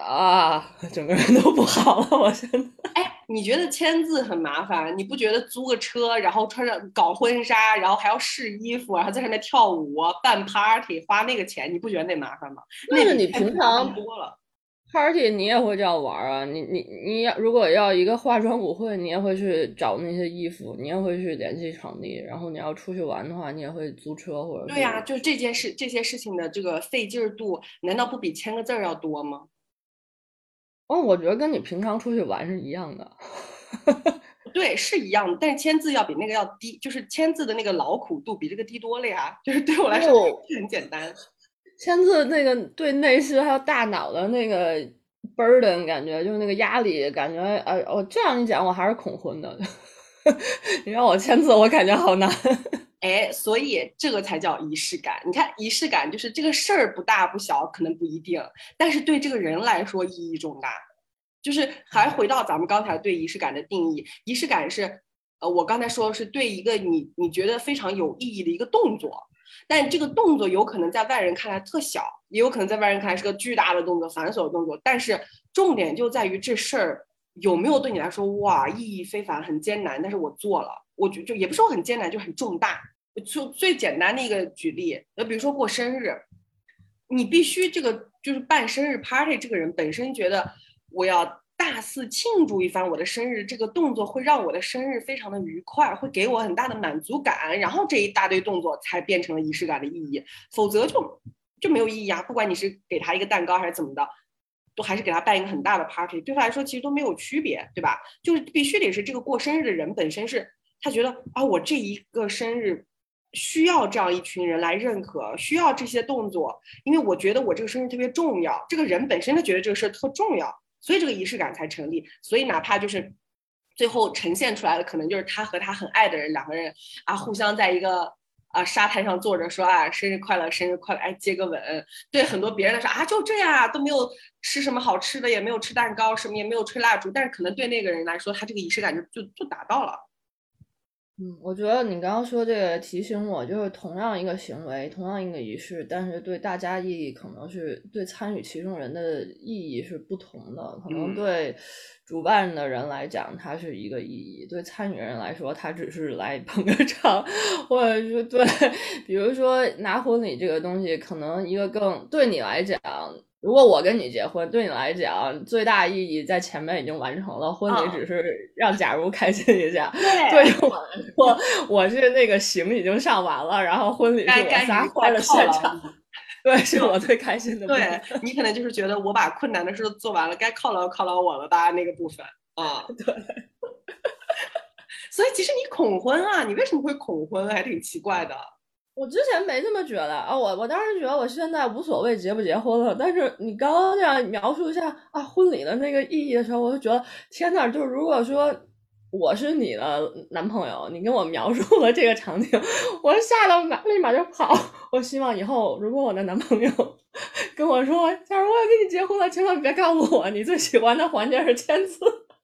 啊，整个人都不好了。我现在，哎，你觉得签字很麻烦？你不觉得租个车，然后穿上搞婚纱，然后还要试衣服，然后在上面跳舞、办 party，花那个钱，你不觉得那麻烦吗？那个你平常多了。Party 你也会这样玩啊？你你你要如果要一个化妆舞会，你也会去找那些衣服，你也会去联系场地。然后你要出去玩的话，你也会租车或者。对呀，就是这件事，这些事情的这个费劲儿度，难道不比签个字儿要多吗？哦，我觉得跟你平常出去玩是一样的。对，是一样的，但是签字要比那个要低，就是签字的那个劳苦度比这个低多了呀。就是对我来说很简单。签字那个对内心还有大脑的那个 burden 感觉，就是那个压力感觉，呃，我这样一讲，我还是恐婚的。你让我签字，我感觉好难。哎，所以这个才叫仪式感。你看，仪式感就是这个事儿不大不小，可能不一定，但是对这个人来说意义重大。就是还回到咱们刚才对仪式感的定义，仪式感是呃，我刚才说的是对一个你你觉得非常有意义的一个动作，但这个动作有可能在外人看来特小，也有可能在外人看来是个巨大的动作、繁琐的动作。但是重点就在于这事儿有没有对你来说哇意义非凡、很艰难，但是我做了，我觉就也不是说很艰难，就很重大。就最简单的一个举例，呃，比如说过生日，你必须这个就是办生日 party，这个人本身觉得我要。大肆庆祝一番我的生日，这个动作会让我的生日非常的愉快，会给我很大的满足感，然后这一大堆动作才变成了仪式感的意义，否则就就没有意义啊！不管你是给他一个蛋糕还是怎么的，都还是给他办一个很大的 party，对他来说其实都没有区别，对吧？就是必须得是这个过生日的人本身是他觉得啊，我这一个生日需要这样一群人来认可，需要这些动作，因为我觉得我这个生日特别重要，这个人本身他觉得这个事儿特重要。所以这个仪式感才成立。所以哪怕就是最后呈现出来的，可能就是他和他很爱的人两个人啊，互相在一个啊沙滩上坐着说啊生日快乐，生日快乐，哎接个吻。对很多别人来说啊就这样，都没有吃什么好吃的，也没有吃蛋糕，什么也没有吹蜡烛，但是可能对那个人来说，他这个仪式感就就就达到了。嗯，我觉得你刚刚说这个提醒我，就是同样一个行为，同样一个仪式，但是对大家意义可能是对参与其中人的意义是不同的。可能对主办的人来讲，它是一个意义；对参与人来说，他只是来捧个 场，或者是对，比如说拿婚礼这个东西，可能一个更对你来讲。如果我跟你结婚，对你来讲最大意义在前面已经完成了，婚礼只是让假如开心一下。对于我来说，我是那个刑已经上完了，然后婚礼是我仨欢乐现场。对，是我最开心的。对你可能就是觉得我把困难的事做完了，该犒劳犒劳我了吧？那个部分啊，对。所以其实你恐婚啊，你为什么会恐婚？还挺奇怪的。我之前没这么觉得啊，我我当时觉得我现在无所谓结不结婚了，但是你刚刚这样描述一下啊婚礼的那个意义的时候，我就觉得天呐，就是如果说我是你的男朋友，你跟我描述了这个场景，我吓得马立马就跑。我希望以后如果我的男朋友跟我说，假如我要跟你结婚了，千万别告诉我你最喜欢的环节是签字。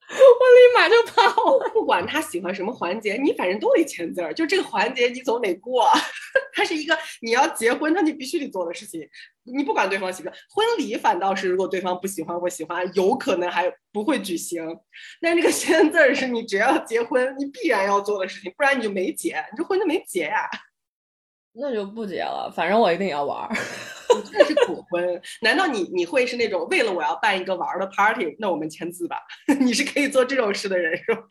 我立马就跑，不管他喜欢什么环节，你反正都得签字儿。就这个环节，你总得过。它是一个你要结婚，那你必须得做的事情。你不管对方喜欢，婚礼反倒是如果对方不喜欢或喜欢，有可能还不会举行。但这个签字儿是你只要结婚，你必然要做的事情，不然你就没结，你这婚就没结呀。那就不结了，反正我一定要玩儿。这是恐婚？难道你你会是那种为了我要办一个玩的 party，那我们签字吧？你是可以做这种事的人是吧？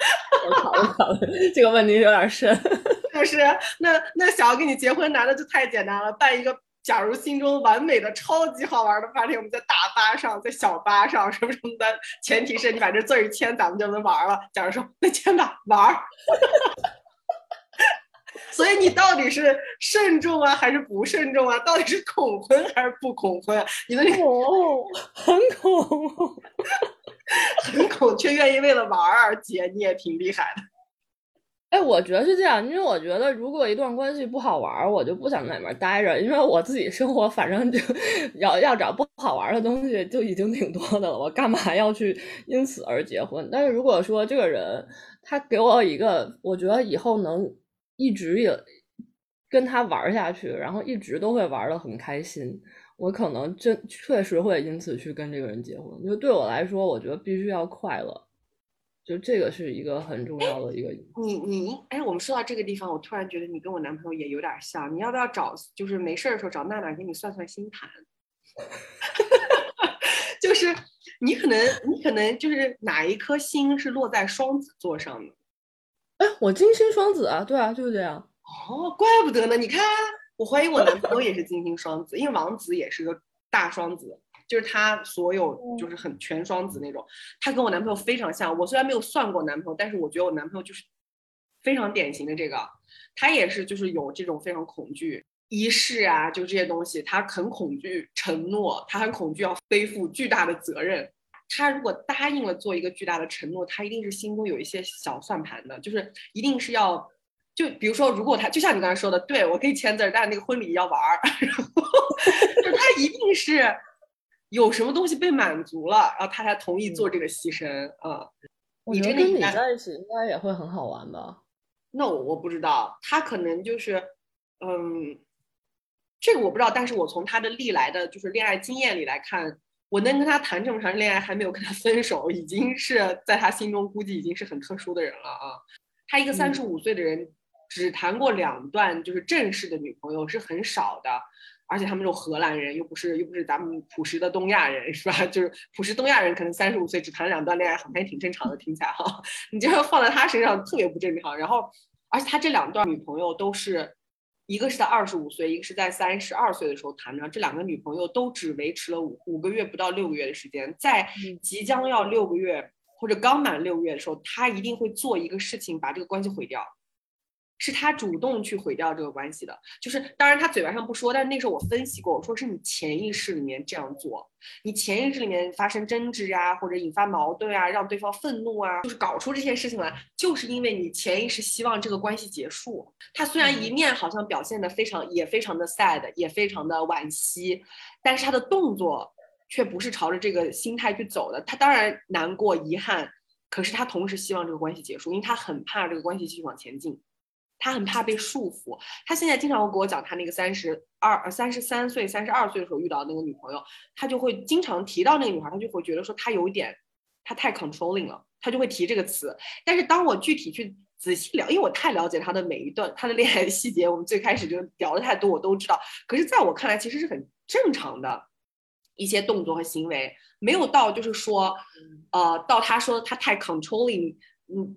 我考虑考虑，这个问题有点深。就是，那那想要跟你结婚，男的就太简单了，办一个假如心中完美的超级好玩的 party，我们在大巴上，在小巴上什么什么的，前提是你把这字一签，咱们就能玩了。假如说那签吧，玩。所以你到底是慎重啊，还是不慎重啊？到底是恐婚还是不恐婚？啊你的那个很恐，很恐，却愿意为了玩儿。姐，你也挺厉害的。哎，我觉得是这样，因为我觉得如果一段关系不好玩，我就不想在里面待着，因为我自己生活反正就要要找不好玩的东西就已经挺多的了，我干嘛要去因此而结婚？但是如果说这个人他给我一个，我觉得以后能。一直也跟他玩下去，然后一直都会玩的很开心。我可能真确实会因此去跟这个人结婚。就对我来说，我觉得必须要快乐，就这个是一个很重要的一个。你你哎，我们说到这个地方，我突然觉得你跟我男朋友也有点像。你要不要找，就是没事的时候找娜娜给你算算星盘？就是你可能你可能就是哪一颗星是落在双子座上的。哎，我金星双子啊，对啊，就是这样。哦，怪不得呢。你看，我怀疑我男朋友也是金星双子，因为王子也是个大双子，就是他所有就是很全双子那种。他跟我男朋友非常像。我虽然没有算过男朋友，但是我觉得我男朋友就是非常典型的这个。他也是就是有这种非常恐惧仪式啊，就这些东西，他很恐惧承诺，他很恐惧要背负巨大的责任。他如果答应了做一个巨大的承诺，他一定是心中有一些小算盘的，就是一定是要，就比如说，如果他就像你刚才说的，对我可以签字，但是那个婚礼要玩儿，然后就他一定是有什么东西被满足了，然后他才同意做这个牺牲啊。你觉得跟你在一起应该也会很好玩吧？那我我不知道，他可能就是，嗯，这个我不知道，但是我从他的历来的就是恋爱经验里来看，我能跟他谈这么长恋爱，还没有跟他分手，已经是在他心中估计已经是很特殊的人了啊。他一个三十五岁的人，只谈过两段就是正式的女朋友是很少的。而且他们这种荷兰人又不是又不是咱们朴实的东亚人是吧？就是朴实东亚人可能三十五岁只谈两段恋爱，好像也挺正常的，听起来哈。你这样放在他身上特别不正常。然后，而且他这两段女朋友都是一个是在二十五岁，一个是在三十二岁的时候谈的。这两个女朋友都只维持了五五个月不到六个月的时间，在即将要六个月或者刚满六个月的时候，他一定会做一个事情把这个关系毁掉。是他主动去毁掉这个关系的，就是当然他嘴巴上不说，但是那时候我分析过，我说是你潜意识里面这样做，你潜意识里面发生争执啊，或者引发矛盾啊，让对方愤怒啊，就是搞出这些事情来，就是因为你潜意识希望这个关系结束。他虽然一面好像表现的非常，也非常的 sad，也非常的惋惜，但是他的动作却不是朝着这个心态去走的。他当然难过遗憾，可是他同时希望这个关系结束，因为他很怕这个关系继续往前进。他很怕被束缚，他现在经常会给我讲他那个三十二、三十三岁、三十二岁的时候遇到的那个女朋友，他就会经常提到那个女孩，他就会觉得说他有一点，他太 controlling 了，他就会提这个词。但是当我具体去仔细聊，因为我太了解他的每一段他的恋爱细节，我们最开始就聊的太多，我都知道。可是在我看来，其实是很正常的一些动作和行为，没有到就是说，呃，到他说他太 controlling。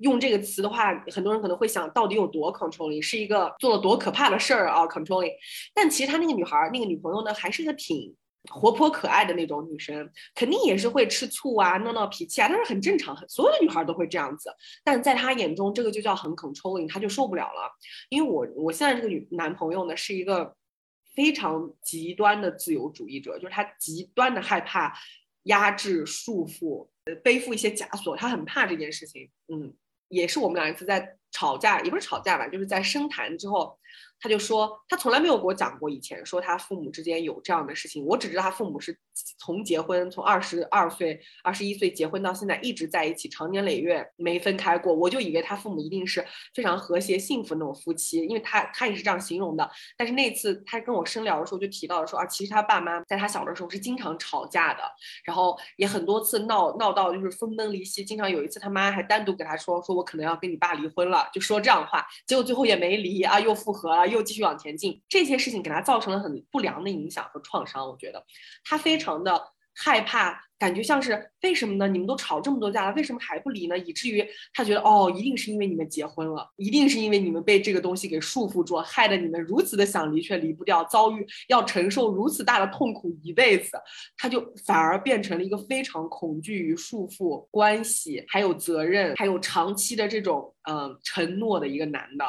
用这个词的话，很多人可能会想到底有多 controlling，是一个做了多可怕的事儿啊，controlling。但其实他那个女孩，那个女朋友呢，还是个挺活泼可爱的那种女生，肯定也是会吃醋啊，闹闹脾气啊，但是很正常，所有的女孩都会这样子。但在他眼中，这个就叫很 controlling，他就受不了了。因为我我现在这个女男朋友呢，是一个非常极端的自由主义者，就是他极端的害怕压制束缚。背负一些枷锁，他很怕这件事情。嗯，也是我们俩一次在吵架，也不是吵架吧，就是在深谈之后。他就说，他从来没有给我讲过以前说他父母之间有这样的事情。我只知道他父母是从结婚，从二十二岁、二十一岁结婚到现在一直在一起，长年累月没分开过。我就以为他父母一定是非常和谐幸福那种夫妻，因为他他也是这样形容的。但是那次他跟我深聊的时候就提到了说啊，其实他爸妈在他小的时候是经常吵架的，然后也很多次闹闹到就是分崩离析。经常有一次他妈还单独给他说，说我可能要跟你爸离婚了，就说这样的话，结果最后也没离啊，又复合了。又继续往前进，这些事情给他造成了很不良的影响和创伤。我觉得他非常的害怕，感觉像是为什么呢？你们都吵这么多架了，为什么还不离呢？以至于他觉得哦，一定是因为你们结婚了，一定是因为你们被这个东西给束缚住，害得你们如此的想离却离不掉，遭遇要承受如此大的痛苦一辈子。他就反而变成了一个非常恐惧于束缚关系，还有责任，还有长期的这种嗯承诺的一个男的。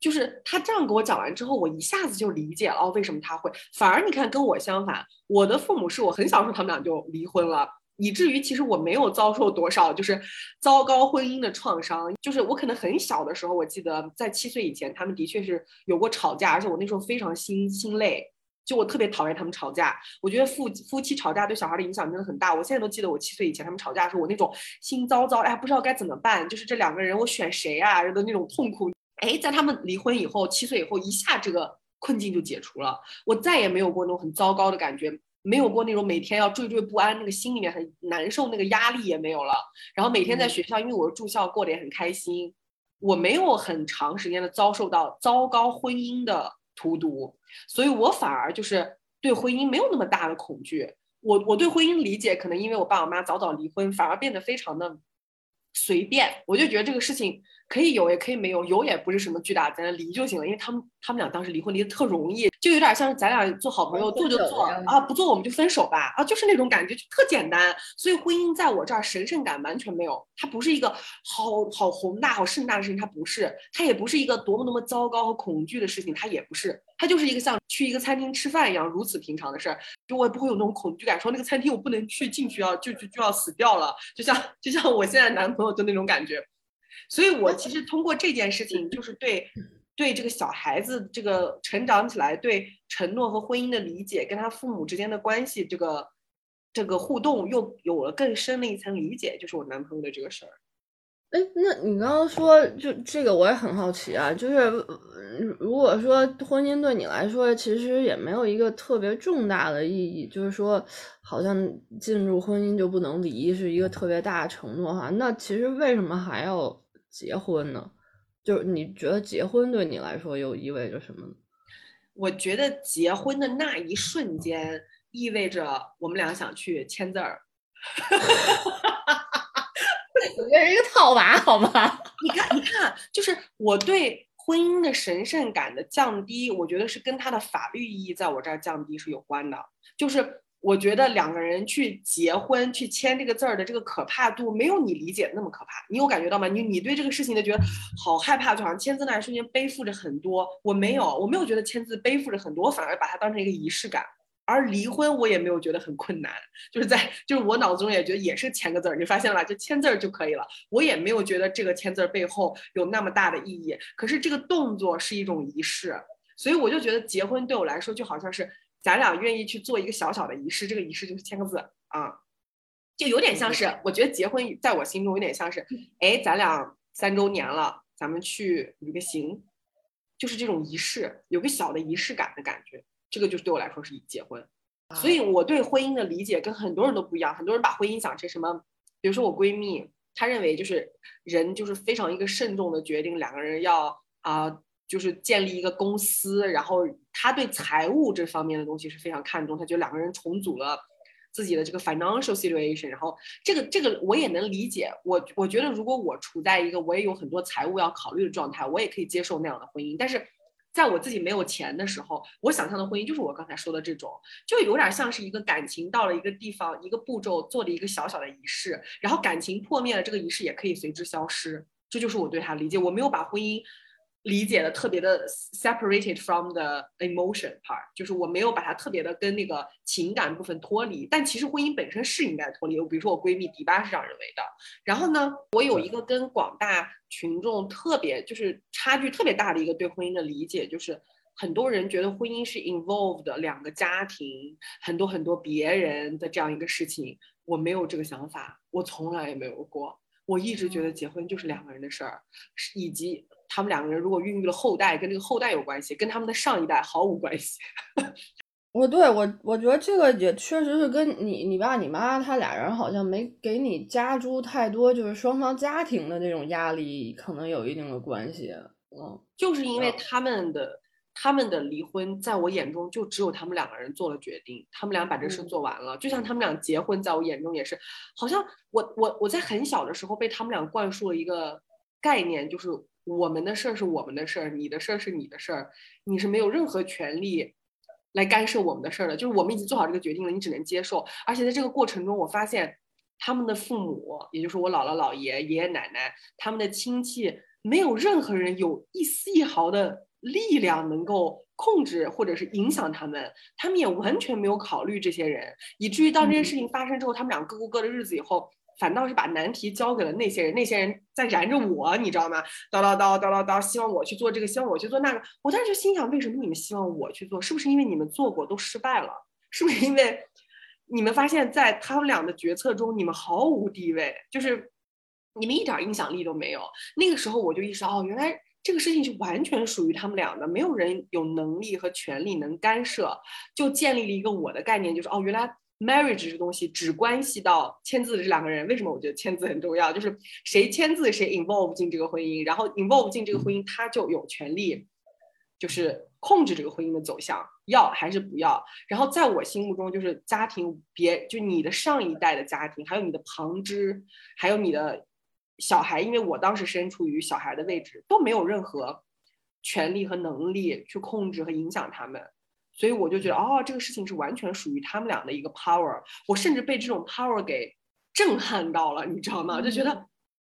就是他这样给我讲完之后，我一下子就理解了哦，为什么他会。反而你看，跟我相反，我的父母是我很小时候他们俩就离婚了，以至于其实我没有遭受多少就是糟糕婚姻的创伤。就是我可能很小的时候，我记得在七岁以前，他们的确是有过吵架，而且我那时候非常心心累，就我特别讨厌他们吵架。我觉得夫夫妻吵架对小孩的影响真的很大。我现在都记得我七岁以前他们吵架的时候，我那种心糟糟，哎，不知道该怎么办，就是这两个人我选谁啊的那种痛苦。哎，在他们离婚以后，七岁以后，一下这个困境就解除了。我再也没有过那种很糟糕的感觉，没有过那种每天要惴惴不安，那个心里面很难受，那个压力也没有了。然后每天在学校，因为我是住校，过得也很开心。我没有很长时间的遭受到糟糕婚姻的荼毒，所以我反而就是对婚姻没有那么大的恐惧。我我对婚姻理解，可能因为我爸我妈早早离婚，反而变得非常的随便。我就觉得这个事情。可以有也可以没有，有也不是什么巨大，咱离就行了。因为他们他们俩当时离婚离得特容易，就有点像是咱俩做好朋友，做就做啊，不做我们就分手吧啊，就是那种感觉，就特简单。所以婚姻在我这儿神圣感完全没有，它不是一个好好宏大、好盛大的事情，它不是，它也不是一个多么多么糟糕和恐惧的事情，它也不是，它就是一个像去一个餐厅吃饭一样如此平常的事儿。就我也不会有那种恐惧感，说那个餐厅我不能去，进去要就就就要死掉了，就像就像我现在男朋友的那种感觉。所以，我其实 通过这件事情，就是对对这个小孩子这个成长起来，对承诺和婚姻的理解，跟他父母之间的关系，这个这个互动，又有了更深的一层理解，就是我男朋友的这个事儿。哎，那你刚刚说就这个，我也很好奇啊。就是如果说婚姻对你来说，其实也没有一个特别重大的意义，就是说好像进入婚姻就不能离，是一个特别大的承诺哈。那其实为什么还要结婚呢？就是你觉得结婚对你来说又意味着什么呢？我觉得结婚的那一瞬间，意味着我们俩想去签字儿。我这是一个套娃，好吗？你看，你看，就是我对婚姻的神圣感的降低，我觉得是跟它的法律意义在我这儿降低是有关的。就是我觉得两个人去结婚、去签这个字儿的这个可怕度，没有你理解的那么可怕。你有感觉到吗？你你对这个事情的觉得好害怕，就好像签字那一瞬间背负着很多。我没有，我没有觉得签字背负着很多，我反而把它当成一个仪式感。而离婚我也没有觉得很困难，就是在就是我脑子中也觉得也是签个字儿，你发现了吧？就签字儿就可以了。我也没有觉得这个签字儿背后有那么大的意义。可是这个动作是一种仪式，所以我就觉得结婚对我来说就好像是咱俩愿意去做一个小小的仪式，这个仪式就是签个字啊，就有点像是我觉得结婚在我心中有点像是，哎，咱俩三周年了，咱们去旅个行，就是这种仪式，有个小的仪式感的感觉。这个就是对我来说是结婚，所以我对婚姻的理解跟很多人都不一样。很多人把婚姻想成什么？比如说我闺蜜，她认为就是人就是非常一个慎重的决定，两个人要啊，就是建立一个公司，然后他对财务这方面的东西是非常看重。他觉得两个人重组了自己的这个 financial situation，然后这个这个我也能理解。我我觉得如果我处在一个我也有很多财务要考虑的状态，我也可以接受那样的婚姻，但是。在我自己没有钱的时候，我想象的婚姻就是我刚才说的这种，就有点像是一个感情到了一个地方，一个步骤做的一个小小的仪式，然后感情破灭了，这个仪式也可以随之消失。这就是我对他理解，我没有把婚姻。理解的特别的 separated from the emotion part，就是我没有把它特别的跟那个情感部分脱离，但其实婚姻本身是应该脱离。比如说我闺蜜迪巴是这样认为的。然后呢，我有一个跟广大群众特别就是差距特别大的一个对婚姻的理解，就是很多人觉得婚姻是 involved 两个家庭很多很多别人的这样一个事情。我没有这个想法，我从来也没有过。我一直觉得结婚就是两个人的事儿，以及。他们两个人如果孕育了后代，跟这个后代有关系，跟他们的上一代毫无关系。我对我，我觉得这个也确实是跟你、你爸、你妈他俩人好像没给你加诸太多，就是双方家庭的这种压力，可能有一定的关系。嗯，就是因为他们的他们的离婚，在我眼中就只有他们两个人做了决定，他们俩把这事做完了。就像他们俩结婚，在我眼中也是，好像我我我在很小的时候被他们俩灌输了一个概念，就是。我们的事儿是我们的事儿，你的事儿是你的事儿，你是没有任何权利来干涉我们的事儿的。就是我们已经做好这个决定了，你只能接受。而且在这个过程中，我发现他们的父母，也就是我姥姥、姥爷、爷爷奶奶，他们的亲戚，没有任何人有一丝一毫的力量能够控制或者是影响他们。他们也完全没有考虑这些人，以至于当这件事情发生之后，他们俩各过各的日子以后。反倒是把难题交给了那些人，那些人在燃着我，你知道吗？叨叨叨叨叨叨，希望我去做这个，希望我去做那个。我当时就心想，为什么你们希望我去做？是不是因为你们做过都失败了？是不是因为你们发现，在他们俩的决策中，你们毫无地位，就是你们一点影响力都没有？那个时候我就意识到，哦，原来这个事情是完全属于他们俩的，没有人有能力和权利能干涉，就建立了一个我的概念，就是哦，原来。Marriage 这东西只关系到签字的这两个人，为什么我觉得签字很重要？就是谁签字谁 involve 进这个婚姻，然后 involve 进这个婚姻，他就有权利，就是控制这个婚姻的走向，要还是不要。然后在我心目中，就是家庭别就你的上一代的家庭，还有你的旁支，还有你的小孩，因为我当时身处于小孩的位置，都没有任何权利和能力去控制和影响他们。所以我就觉得，哦，这个事情是完全属于他们俩的一个 power。我甚至被这种 power 给震撼到了，你知道吗？就觉得，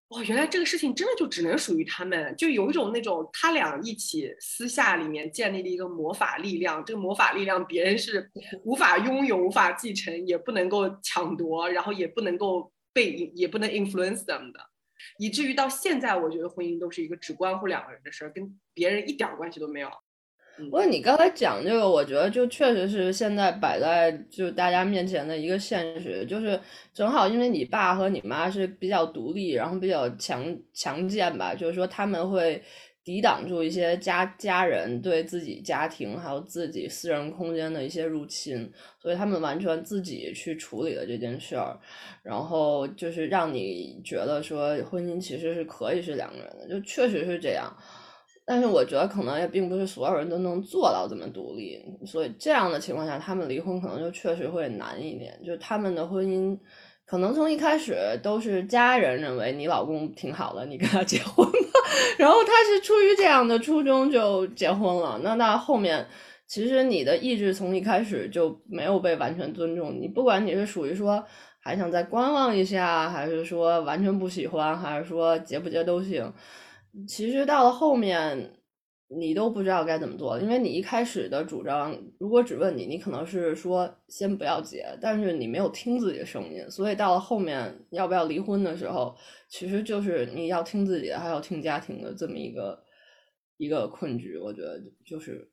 哦，原来这个事情真的就只能属于他们，就有一种那种他俩一起私下里面建立了一个魔法力量。这个魔法力量别人是 无法拥有、无法继承，也不能够抢夺，然后也不能够被，也不能 influence them 的，以至于到现在，我觉得婚姻都是一个只关乎两个人的事儿，跟别人一点关系都没有。不过你刚才讲这个，我觉得就确实是现在摆在就大家面前的一个现实，就是正好因为你爸和你妈是比较独立，然后比较强强健吧，就是说他们会抵挡住一些家家人对自己家庭还有自己私人空间的一些入侵，所以他们完全自己去处理了这件事儿，然后就是让你觉得说婚姻其实是可以是两个人的，就确实是这样。但是我觉得可能也并不是所有人都能做到这么独立，所以这样的情况下，他们离婚可能就确实会难一点。就是他们的婚姻可能从一开始都是家人认为你老公挺好的，你跟他结婚吧，然后他是出于这样的初衷就结婚了。那到后面，其实你的意志从一开始就没有被完全尊重。你不管你是属于说还想再观望一下，还是说完全不喜欢，还是说结不结都行。其实到了后面，你都不知道该怎么做，因为你一开始的主张，如果只问你，你可能是说先不要结，但是你没有听自己的声音，所以到了后面要不要离婚的时候，其实就是你要听自己的，还要听家庭的这么一个一个困局。我觉得就是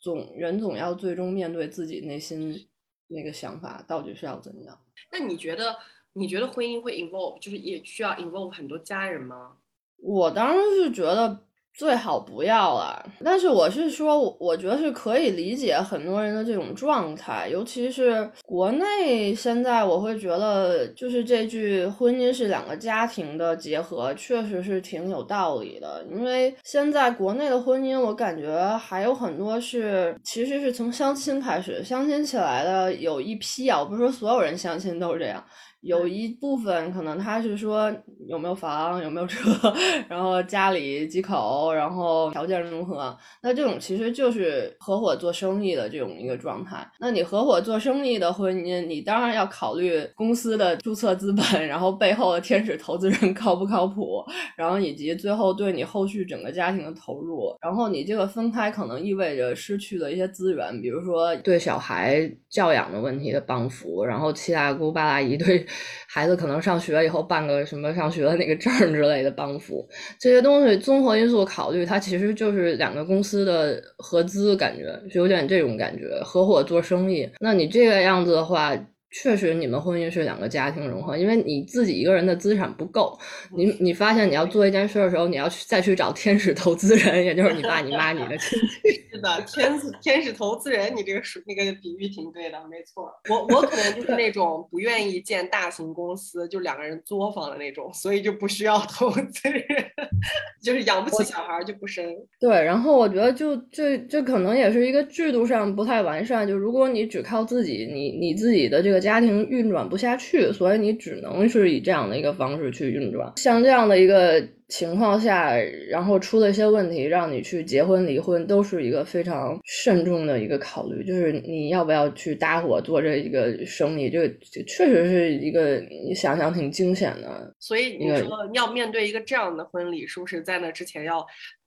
总人总要最终面对自己内心那个想法到底是要怎样。那你觉得你觉得婚姻会 involve 就是也需要 involve 很多家人吗？我当然是觉得最好不要了，但是我是说，我觉得是可以理解很多人的这种状态，尤其是国内现在，我会觉得就是这句“婚姻是两个家庭的结合”确实是挺有道理的，因为现在国内的婚姻，我感觉还有很多是其实是从相亲开始相亲起来的，有一批啊，我不是说所有人相亲都是这样。有一部分可能他是说有没有房有没有车，然后家里几口，然后条件如何？那这种其实就是合伙做生意的这种一个状态。那你合伙做生意的婚姻，你当然要考虑公司的注册资本，然后背后的天使投资人靠不靠谱，然后以及最后对你后续整个家庭的投入。然后你这个分开可能意味着失去了一些资源，比如说对小孩教养的问题的帮扶，然后七大姑八大姨对。孩子可能上学以后办个什么上学的那个证之类的帮扶，这些东西综合因素考虑，它其实就是两个公司的合资，感觉就有点这种感觉，合伙做生意。那你这个样子的话。确实，你们婚姻是两个家庭融合，因为你自己一个人的资产不够，你你发现你要做一件事的时候，你要去再去找天使投资人，也就是你爸、你妈、你的亲戚。是的，天使天使投资人，你这个属那个比喻挺对的，没错。我我可能就是那种不愿意建大型公司，就两个人作坊的那种，所以就不需要投资人，就是养不起小孩就不生。对，然后我觉得就这这可能也是一个制度上不太完善，就如果你只靠自己，你你自己的这个。家庭运转不下去，所以你只能是以这样的一个方式去运转。像这样的一个情况下，然后出了一些问题，让你去结婚离婚，都是一个非常慎重的一个考虑。就是你要不要去搭伙做这一个生意，这确实是一个你想想挺惊险的。所以你说要面对一个这样的婚礼，是不是在那之前要，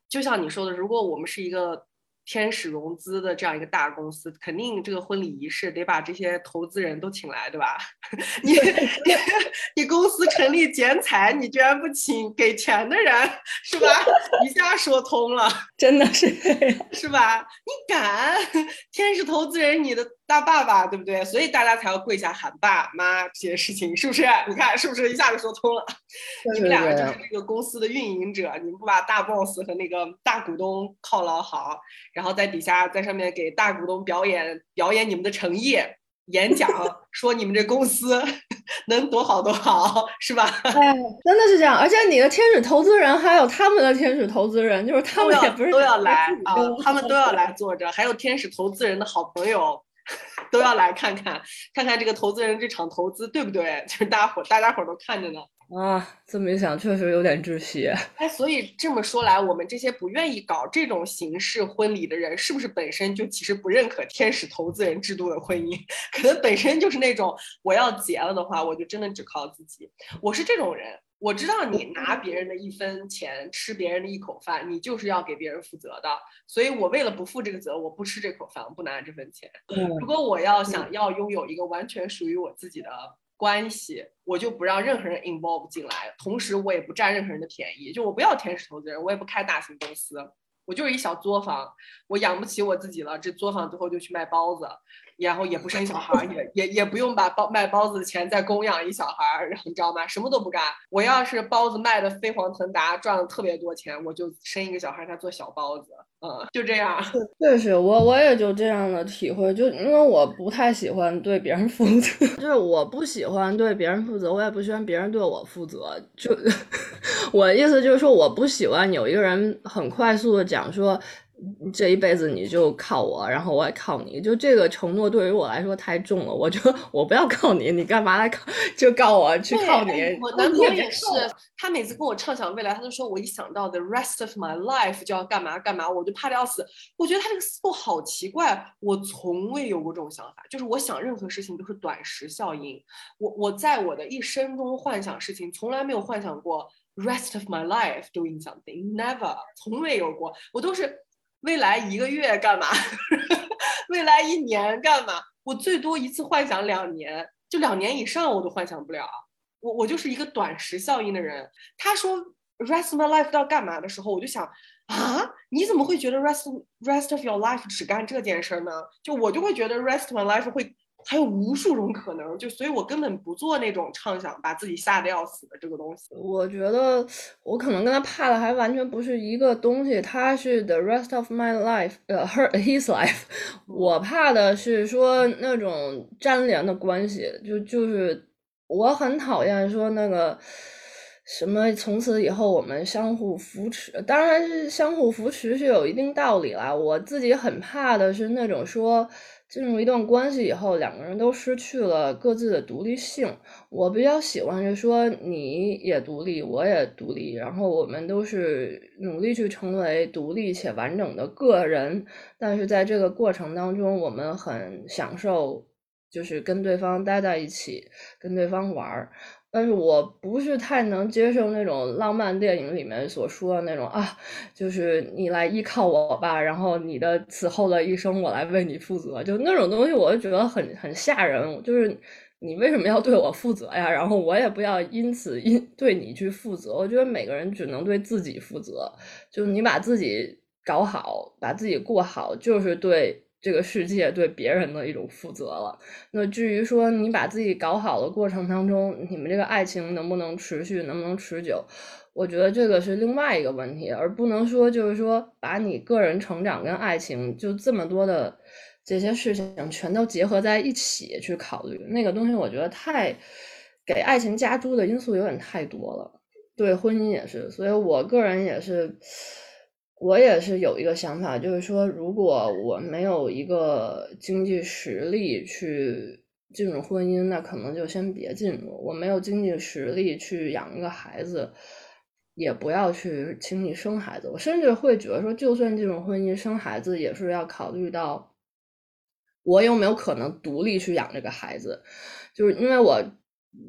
就像你说的，如果我们是一个。天使融资的这样一个大公司，肯定这个婚礼仪式得把这些投资人都请来，对吧？你 你公司成立剪彩，你居然不请给钱的人，是吧？一下说通了，真的是，是吧？你敢？天使投资人，你的。大爸爸对不对？所以大家才要跪下喊爸妈这些事情，是不是？你看是不是一下就说通了？你们两个就是这个公司的运营者，你们不把大 boss 和那个大股东犒劳好，然后在底下在上面给大股东表演表演你们的诚意，演讲 说你们这公司 能多好多好，是吧？哎，真的是这样。而且你的天使投资人还有他们的天使投资人，就是他们也不是都要来啊，他们都要来坐着，还有天使投资人的好朋友。都要来看看，看看这个投资人这场投资对不对？就是大家伙，大家伙都看着呢。啊，这么一想，确实有点窒息。哎，所以这么说来，我们这些不愿意搞这种形式婚礼的人，是不是本身就其实不认可天使投资人制度的婚姻？可能本身就是那种，我要结了的话，我就真的只靠自己。我是这种人。我知道你拿别人的一分钱吃别人的一口饭，你就是要给别人负责的。所以我为了不负这个责，我不吃这口饭，不拿这份钱。如果我要想要拥有一个完全属于我自己的关系，我就不让任何人 involve 进来，同时我也不占任何人的便宜。就我不要天使投资人，我也不开大型公司。我就是一小作坊，我养不起我自己了，这作坊最后就去卖包子。然后也不生小孩，也也也不用把包卖包子的钱再供养一小孩，然后你知道吗？什么都不干。我要是包子卖的飞黄腾达，赚了特别多钱，我就生一个小孩，他做小包子。嗯，就这样。确实，我我也就这样的体会，就因为我不太喜欢对别人负责，就是我不喜欢对别人负责，我也不喜欢别人对我负责。就 我意思就是说，我不喜欢有一个人很快速的讲说。这一辈子你就靠我，然后我也靠你，就这个承诺对于我来说太重了。我就我不要靠你，你干嘛来靠？就告我去靠你。我男朋友也是，他每次跟我畅想未来，他就说我一想到 the rest of my life 就要干嘛干嘛，我就怕的要死。我觉得他这个思路好奇怪，我从未有过这种想法。就是我想任何事情都是短时效应。我我在我的一生中幻想事情，从来没有幻想过 rest of my life doing something，never，从未有过。我都是。未来一个月干嘛？未来一年干嘛？我最多一次幻想两年，就两年以上我都幻想不了。我我就是一个短时效应的人。他说 rest my life 要干嘛的时候，我就想啊，你怎么会觉得 rest rest of your life 只干这件事呢？就我就会觉得 rest my life 会。还有无数种可能，就所以我根本不做那种畅想，把自己吓得要死的这个东西。我觉得我可能跟他怕的还完全不是一个东西。他是 the rest of my life，呃，her his life。我怕的是说那种粘连的关系，就就是我很讨厌说那个什么从此以后我们相互扶持。当然是相互扶持是有一定道理啦。我自己很怕的是那种说。进入一段关系以后，两个人都失去了各自的独立性。我比较喜欢是说，你也独立，我也独立，然后我们都是努力去成为独立且完整的个人。但是在这个过程当中，我们很享受，就是跟对方待在一起，跟对方玩儿。但是我不是太能接受那种浪漫电影里面所说的那种啊，就是你来依靠我吧，然后你的此后的一生我来为你负责，就那种东西，我就觉得很很吓人。就是你为什么要对我负责呀？然后我也不要因此因对你去负责。我觉得每个人只能对自己负责，就是你把自己搞好，把自己过好，就是对。这个世界对别人的一种负责了。那至于说你把自己搞好的过程当中，你们这个爱情能不能持续，能不能持久，我觉得这个是另外一个问题，而不能说就是说把你个人成长跟爱情就这么多的这些事情全都结合在一起去考虑。那个东西我觉得太给爱情加诸的因素有点太多了。对婚姻也是，所以我个人也是。我也是有一个想法，就是说，如果我没有一个经济实力去进入婚姻，那可能就先别进入。我没有经济实力去养一个孩子，也不要去轻易生孩子。我甚至会觉得说，就算进入婚姻生孩子，也是要考虑到我有没有可能独立去养这个孩子，就是因为我。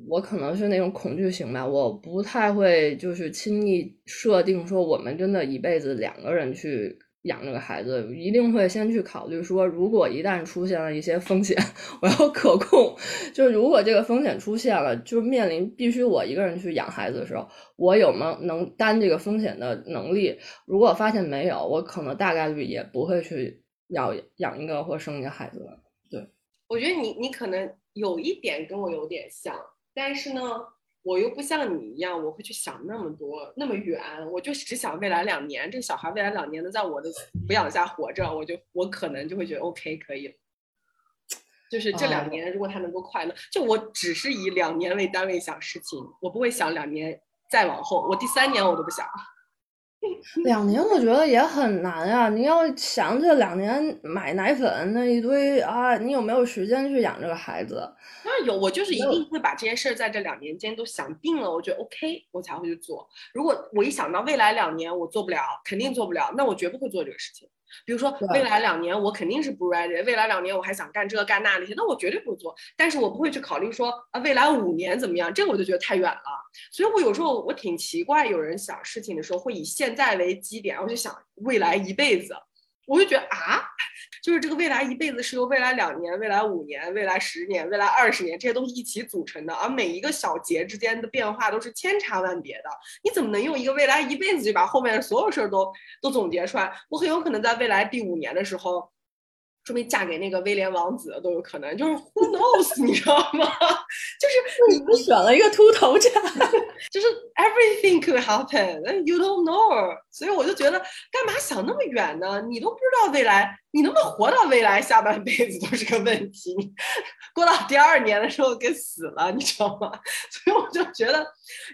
我可能是那种恐惧型吧，我不太会就是轻易设定说我们真的一辈子两个人去养这个孩子，一定会先去考虑说，如果一旦出现了一些风险，我要可控。就是如果这个风险出现了，就面临必须我一个人去养孩子的时候，我有没能担这个风险的能力？如果发现没有，我可能大概率也不会去要养一个或生一个孩子了。对，我觉得你你可能。有一点跟我有点像，但是呢，我又不像你一样，我会去想那么多那么远，我就只想未来两年，这个小孩未来两年能在我的抚养下活着，我就我可能就会觉得 OK 可以了，就是这两年如果他能够快乐，就我只是以两年为单位想事情，我不会想两年再往后，我第三年我都不想。两年我觉得也很难啊！你要想这两年买奶粉那一堆啊，你有没有时间去养这个孩子？当然有，我就是一定会把这件事在这两年间都想定了，我觉得 OK，我才会去做。如果我一想到未来两年我做不了，肯定做不了，那我绝不会做这个事情。比如说未来两年我肯定是不 ready，未来两年我还想干这干那那些，那我绝对不做。但是我不会去考虑说啊未来五年怎么样，这个我就觉得太远了。所以我有时候我挺奇怪，有人想事情的时候会以现在为基点，我就想未来一辈子，我就觉得啊，就是这个未来一辈子是由未来两年、未来五年、未来十年、未来二十年这些东西一起组成的，而每一个小节之间的变化都是千差万别的。你怎么能用一个未来一辈子就把后面的所有事儿都都总结出来？我很有可能在未来第五年的时候。说明嫁给那个威廉王子都有可能，就是 who knows，你知道吗？就是你你选了一个秃头嫁，就是 everything could happen，you don't know。所以我就觉得，干嘛想那么远呢？你都不知道未来，你能不能活到未来下半辈子都是个问题。过到第二年的时候给死了，你知道吗？所以我就觉得，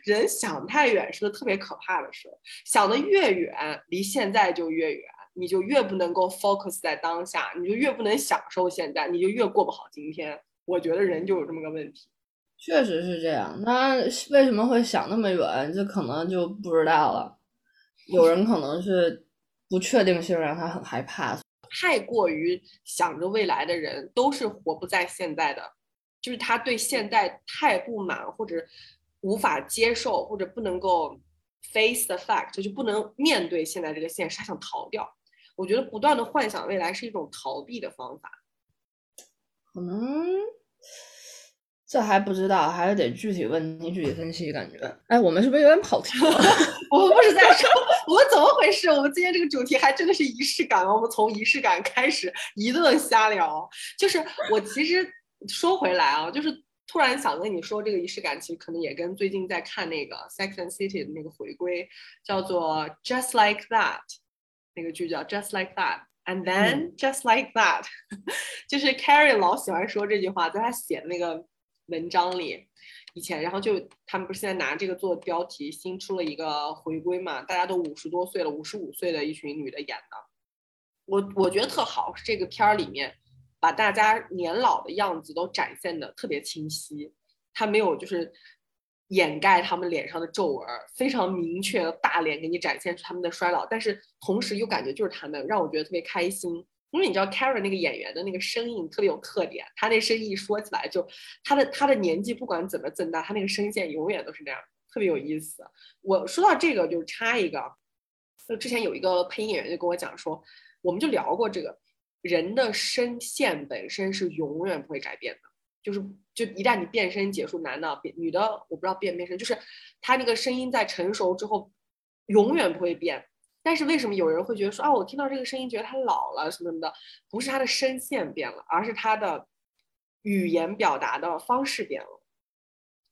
人想太远是个特别可怕的事。想的越远，离现在就越远。你就越不能够 focus 在当下，你就越不能享受现在，你就越过不好今天。我觉得人就有这么个问题，确实是这样。那为什么会想那么远？这可能就不知道了。有人可能是不确定性让他很害怕，太过于想着未来的人都是活不在现在的，就是他对现在太不满，或者无法接受，或者不能够 face the fact，就不能面对现在这个现实，他想逃掉。我觉得不断的幻想未来是一种逃避的方法，可能这还不知道，还是得具体问题具体分析。感觉，哎，我们是不是有点跑题了？我们不是在说，我们怎么回事？我们今天这个主题还真的是仪式感吗？我们从仪式感开始一顿瞎聊。就是我其实说回来啊，就是突然想跟你说，这个仪式感其实可能也跟最近在看那个《Sex and City》的那个回归，叫做 Just Like That。那个剧叫 Just Like That，and then Just Like That，就是 Carrie 老喜欢说这句话，在他写的那个文章里，以前，然后就他们不是现在拿这个做标题，新出了一个回归嘛，大家都五十多岁了，五十五岁的一群女的演的，我我觉得特好，是这个片儿里面把大家年老的样子都展现的特别清晰，他没有就是。掩盖他们脸上的皱纹，非常明确的大脸给你展现出他们的衰老，但是同时又感觉就是他们，让我觉得特别开心。因为你知道 Karen 那个演员的那个声音特别有特点，他那声音一说起来就，他的他的年纪不管怎么增大，他那个声线永远都是那样，特别有意思。我说到这个就插一个，就之前有一个配音演员就跟我讲说，我们就聊过这个人的声线本身是永远不会改变的。就是，就一旦你变声结束，男的变女的，我不知道变不变声，就是他那个声音在成熟之后，永远不会变。但是为什么有人会觉得说啊，我听到这个声音觉得他老了什么什么的？不是他的声线变了，而是他的语言表达的方式变了。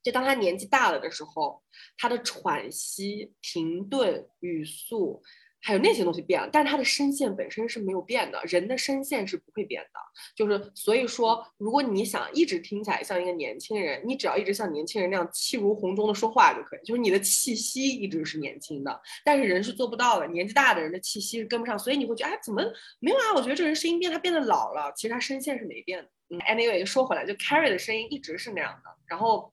就当他年纪大了的时候，他的喘息、停顿、语速。还有那些东西变了，但是他的声线本身是没有变的。人的声线是不会变的，就是所以说，如果你想一直听起来像一个年轻人，你只要一直像年轻人那样气如虹钟的说话就可以，就是你的气息一直是年轻的。但是人是做不到的，年纪大的人的气息是跟不上，所以你会觉得，哎，怎么没有啊？我觉得这人声音变，他变得老了，其实他声线是没变的。Anyway，说回来，就 Carrie 的声音一直是那样的，然后。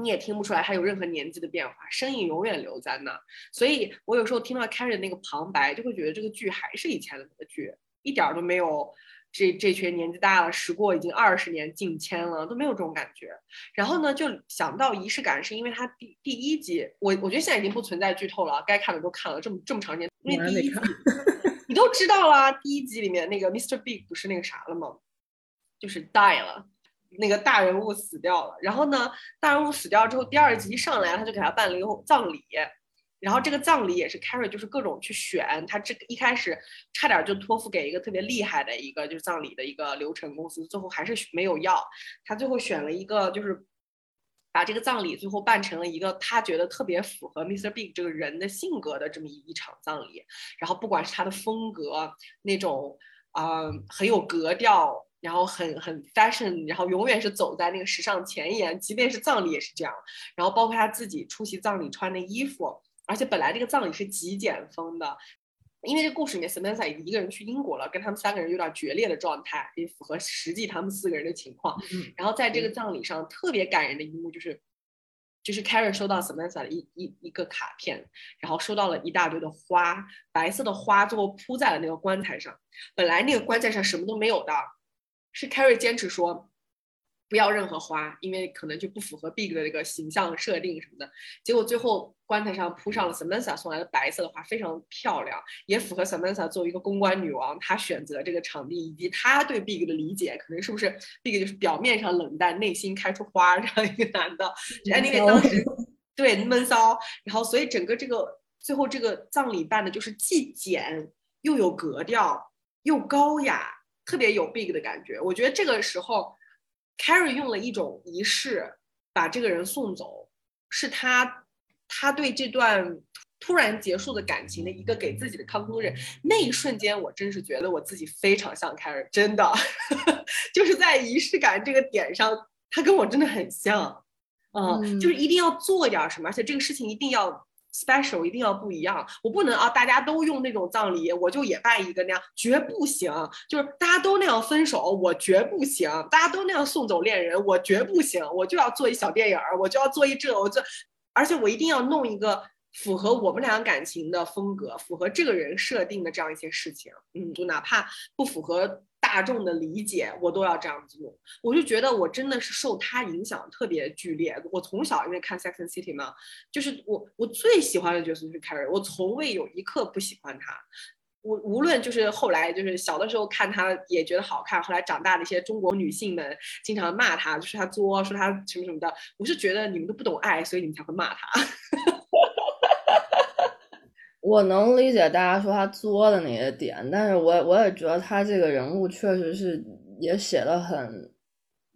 你也听不出来他有任何年纪的变化，声音永远留在那。所以我有时候听到 Carrie 那个旁白，就会觉得这个剧还是以前的那个剧，一点都没有这这群年纪大了，时过已经二十年近千了，都没有这种感觉。然后呢，就想到仪式感，是因为他第第一集，我我觉得现在已经不存在剧透了，该看的都看了，这么这么长时间，因为第一集你都知道啦，第一集里面那个 Mr. Big 不是那个啥了吗？就是 die 了。那个大人物死掉了，然后呢，大人物死掉之后，第二集一上来他就给他办了一个葬礼，然后这个葬礼也是 Carrie 就是各种去选，他这一开始差点就托付给一个特别厉害的一个就是葬礼的一个流程公司，最后还是没有要，他最后选了一个就是把这个葬礼最后办成了一个他觉得特别符合 Mr. Big 这个人的性格的这么一一场葬礼，然后不管是他的风格那种啊很有格调。然后很很 fashion，然后永远是走在那个时尚前沿，即便是葬礼也是这样。然后包括他自己出席葬礼穿的衣服，而且本来这个葬礼是极简风的，因为这故事里面 Samantha 已经一个人去英国了，跟他们三个人有点决裂的状态，也符合实际他们四个人的情况。然后在这个葬礼上特别感人的一幕就是，就是 Karen 收到 Samantha 的一一一个卡片，然后收到了一大堆的花，白色的花最后铺在了那个棺材上，本来那个棺材上什么都没有的。是 Carrie 坚持说，不要任何花，因为可能就不符合 Big 的这个形象设定什么的。结果最后棺材上铺上了 Samantha 送来的白色的花，非常漂亮，也符合 Samantha 作为一个公关女王，她选择这个场地以及她对 Big 的理解，可能是不是 Big 就是表面上冷淡，内心开出花这样一个男的。Anyway，当时 对闷骚，然后所以整个这个最后这个葬礼办的就是既简又有格调，又高雅，特别有 Big 的感觉。我觉得这个时候。Carrie 用了一种仪式把这个人送走，是他他对这段突然结束的感情的一个给自己的 conclusion。那一瞬间，我真是觉得我自己非常像 Carrie，真的，就是在仪式感这个点上，他跟我真的很像，嗯，就是一定要做一点什么，而且这个事情一定要。Special 一定要不一样，我不能啊！大家都用那种葬礼，我就也办一个那样，绝不行。就是大家都那样分手，我绝不行；大家都那样送走恋人，我绝不行。我就要做一小电影儿，我就要做一这，我就，而且我一定要弄一个符合我们俩感情的风格，符合这个人设定的这样一些事情。嗯，就哪怕不符合。大众的理解，我都要这样子弄。我就觉得我真的是受他影响特别剧烈。我从小因为看《Sex and City》嘛，就是我我最喜欢的角色就是 Carrie，我从未有一刻不喜欢他。我无论就是后来就是小的时候看他也觉得好看，后来长大的一些中国女性们经常骂他，就是他作，说他什么什么的。我是觉得你们都不懂爱，所以你们才会骂他。我能理解大家说他作的那些点，但是我我也觉得他这个人物确实是也写的很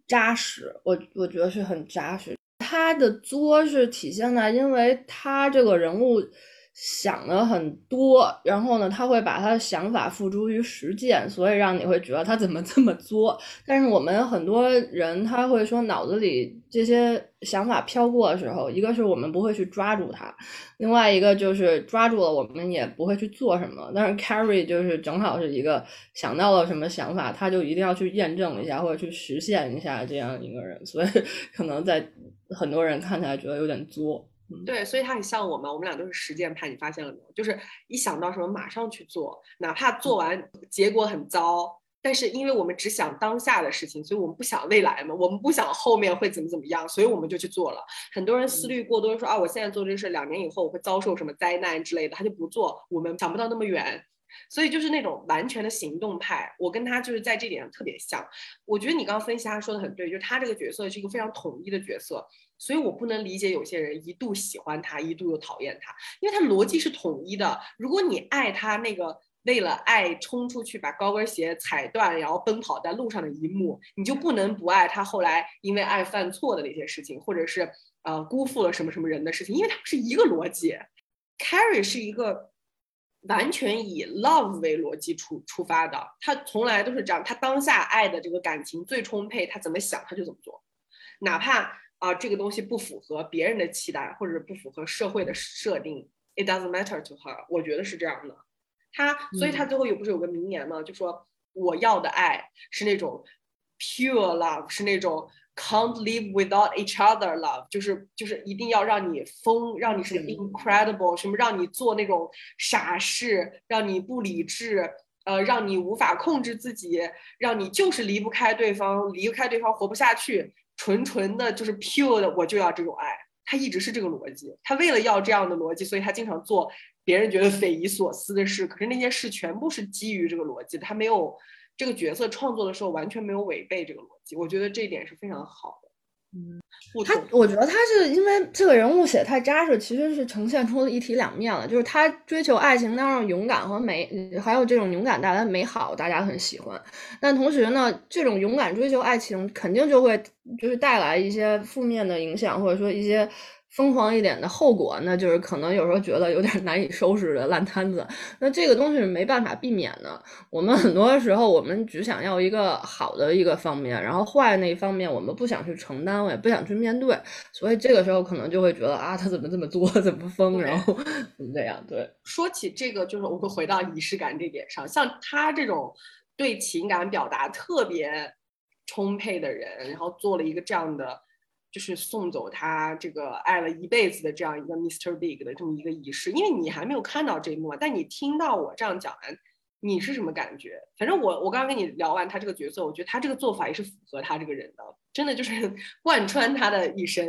扎实，我我觉得是很扎实。他的作是体现在，因为他这个人物。想的很多，然后呢，他会把他的想法付诸于实践，所以让你会觉得他怎么这么作。但是我们很多人他会说，脑子里这些想法飘过的时候，一个是我们不会去抓住他，另外一个就是抓住了我们也不会去做什么。但是 Carrie 就是正好是一个想到了什么想法，他就一定要去验证一下或者去实现一下这样一个人，所以可能在很多人看起来觉得有点作。对，所以他很像我们，我们俩都是实践派，你发现了没有？就是一想到什么马上去做，哪怕做完结果很糟，但是因为我们只想当下的事情，所以我们不想未来嘛，我们不想后面会怎么怎么样，所以我们就去做了。很多人思虑过多，说啊，我现在做这事，两年以后我会遭受什么灾难之类的，他就不做。我们想不到那么远，所以就是那种完全的行动派。我跟他就是在这点上特别像。我觉得你刚刚分析他说的很对，就是他这个角色是一个非常统一的角色。所以我不能理解有些人一度喜欢他，一度又讨厌他，因为他逻辑是统一的。如果你爱他那个为了爱冲出去把高跟鞋踩断，然后奔跑在路上的一幕，你就不能不爱他后来因为爱犯错的那些事情，或者是呃辜负了什么什么人的事情，因为他们是一个逻辑。Carrie 是一个完全以 love 为逻辑出出发的，他从来都是这样，他当下爱的这个感情最充沛，他怎么想他就怎么做，哪怕。啊，这个东西不符合别人的期待，或者不符合社会的设定，It doesn't matter to her。我觉得是这样的。他，所以他最后有不是有个名言吗？就说我要的爱是那种 pure love，是那种 can't live without each other love，就是就是一定要让你疯，让你是 incredible，什么让你做那种傻事，让你不理智，呃，让你无法控制自己，让你就是离不开对方，离不开对方活不下去。纯纯的就是 pure 的，我就要这种爱，他一直是这个逻辑。他为了要这样的逻辑，所以他经常做别人觉得匪夷所思的事。可是那些事全部是基于这个逻辑，他没有这个角色创作的时候完全没有违背这个逻辑。我觉得这一点是非常好的。嗯。他，我觉得他是因为这个人物写太扎实，其实是呈现出一体两面了。就是他追求爱情当中勇敢和美，还有这种勇敢带来美好，大家很喜欢。但同时呢，这种勇敢追求爱情，肯定就会就是带来一些负面的影响，或者说一些。疯狂一点的后果，那就是可能有时候觉得有点难以收拾的烂摊子。那这个东西是没办法避免的。我们很多时候，我们只想要一个好的一个方面，然后坏的那一方面，我们不想去承担，我也不想去面对。所以这个时候可能就会觉得啊，他怎么这么作，怎么疯，然后怎么这样？对，说起这个，就是我们回到仪式感这点上，像他这种对情感表达特别充沛的人，然后做了一个这样的。就是送走他这个爱了一辈子的这样一个 Mr. Big 的这么一个仪式，因为你还没有看到这一幕，但你听到我这样讲完，你是什么感觉？反正我我刚刚跟你聊完他这个角色，我觉得他这个做法也是符合他这个人的，真的就是 贯穿他的一生。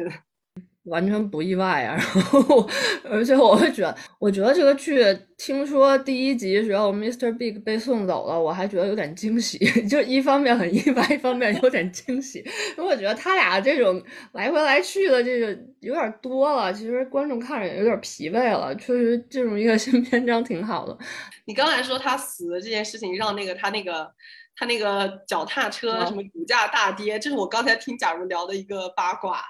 完全不意外啊！然后，而且我会觉得，我觉得这个剧听说第一集时候，Mr. Big 被送走了，我还觉得有点惊喜。就一方面很意外，一方面有点惊喜。因为我觉得他俩这种来回来去的这个有点多了，其实观众看着也有点疲惫了。确实，这种一个新篇章挺好的。你刚才说他死的这件事情，让那个他那个他那个脚踏车什么股价大跌，这是我刚才听贾茹聊的一个八卦。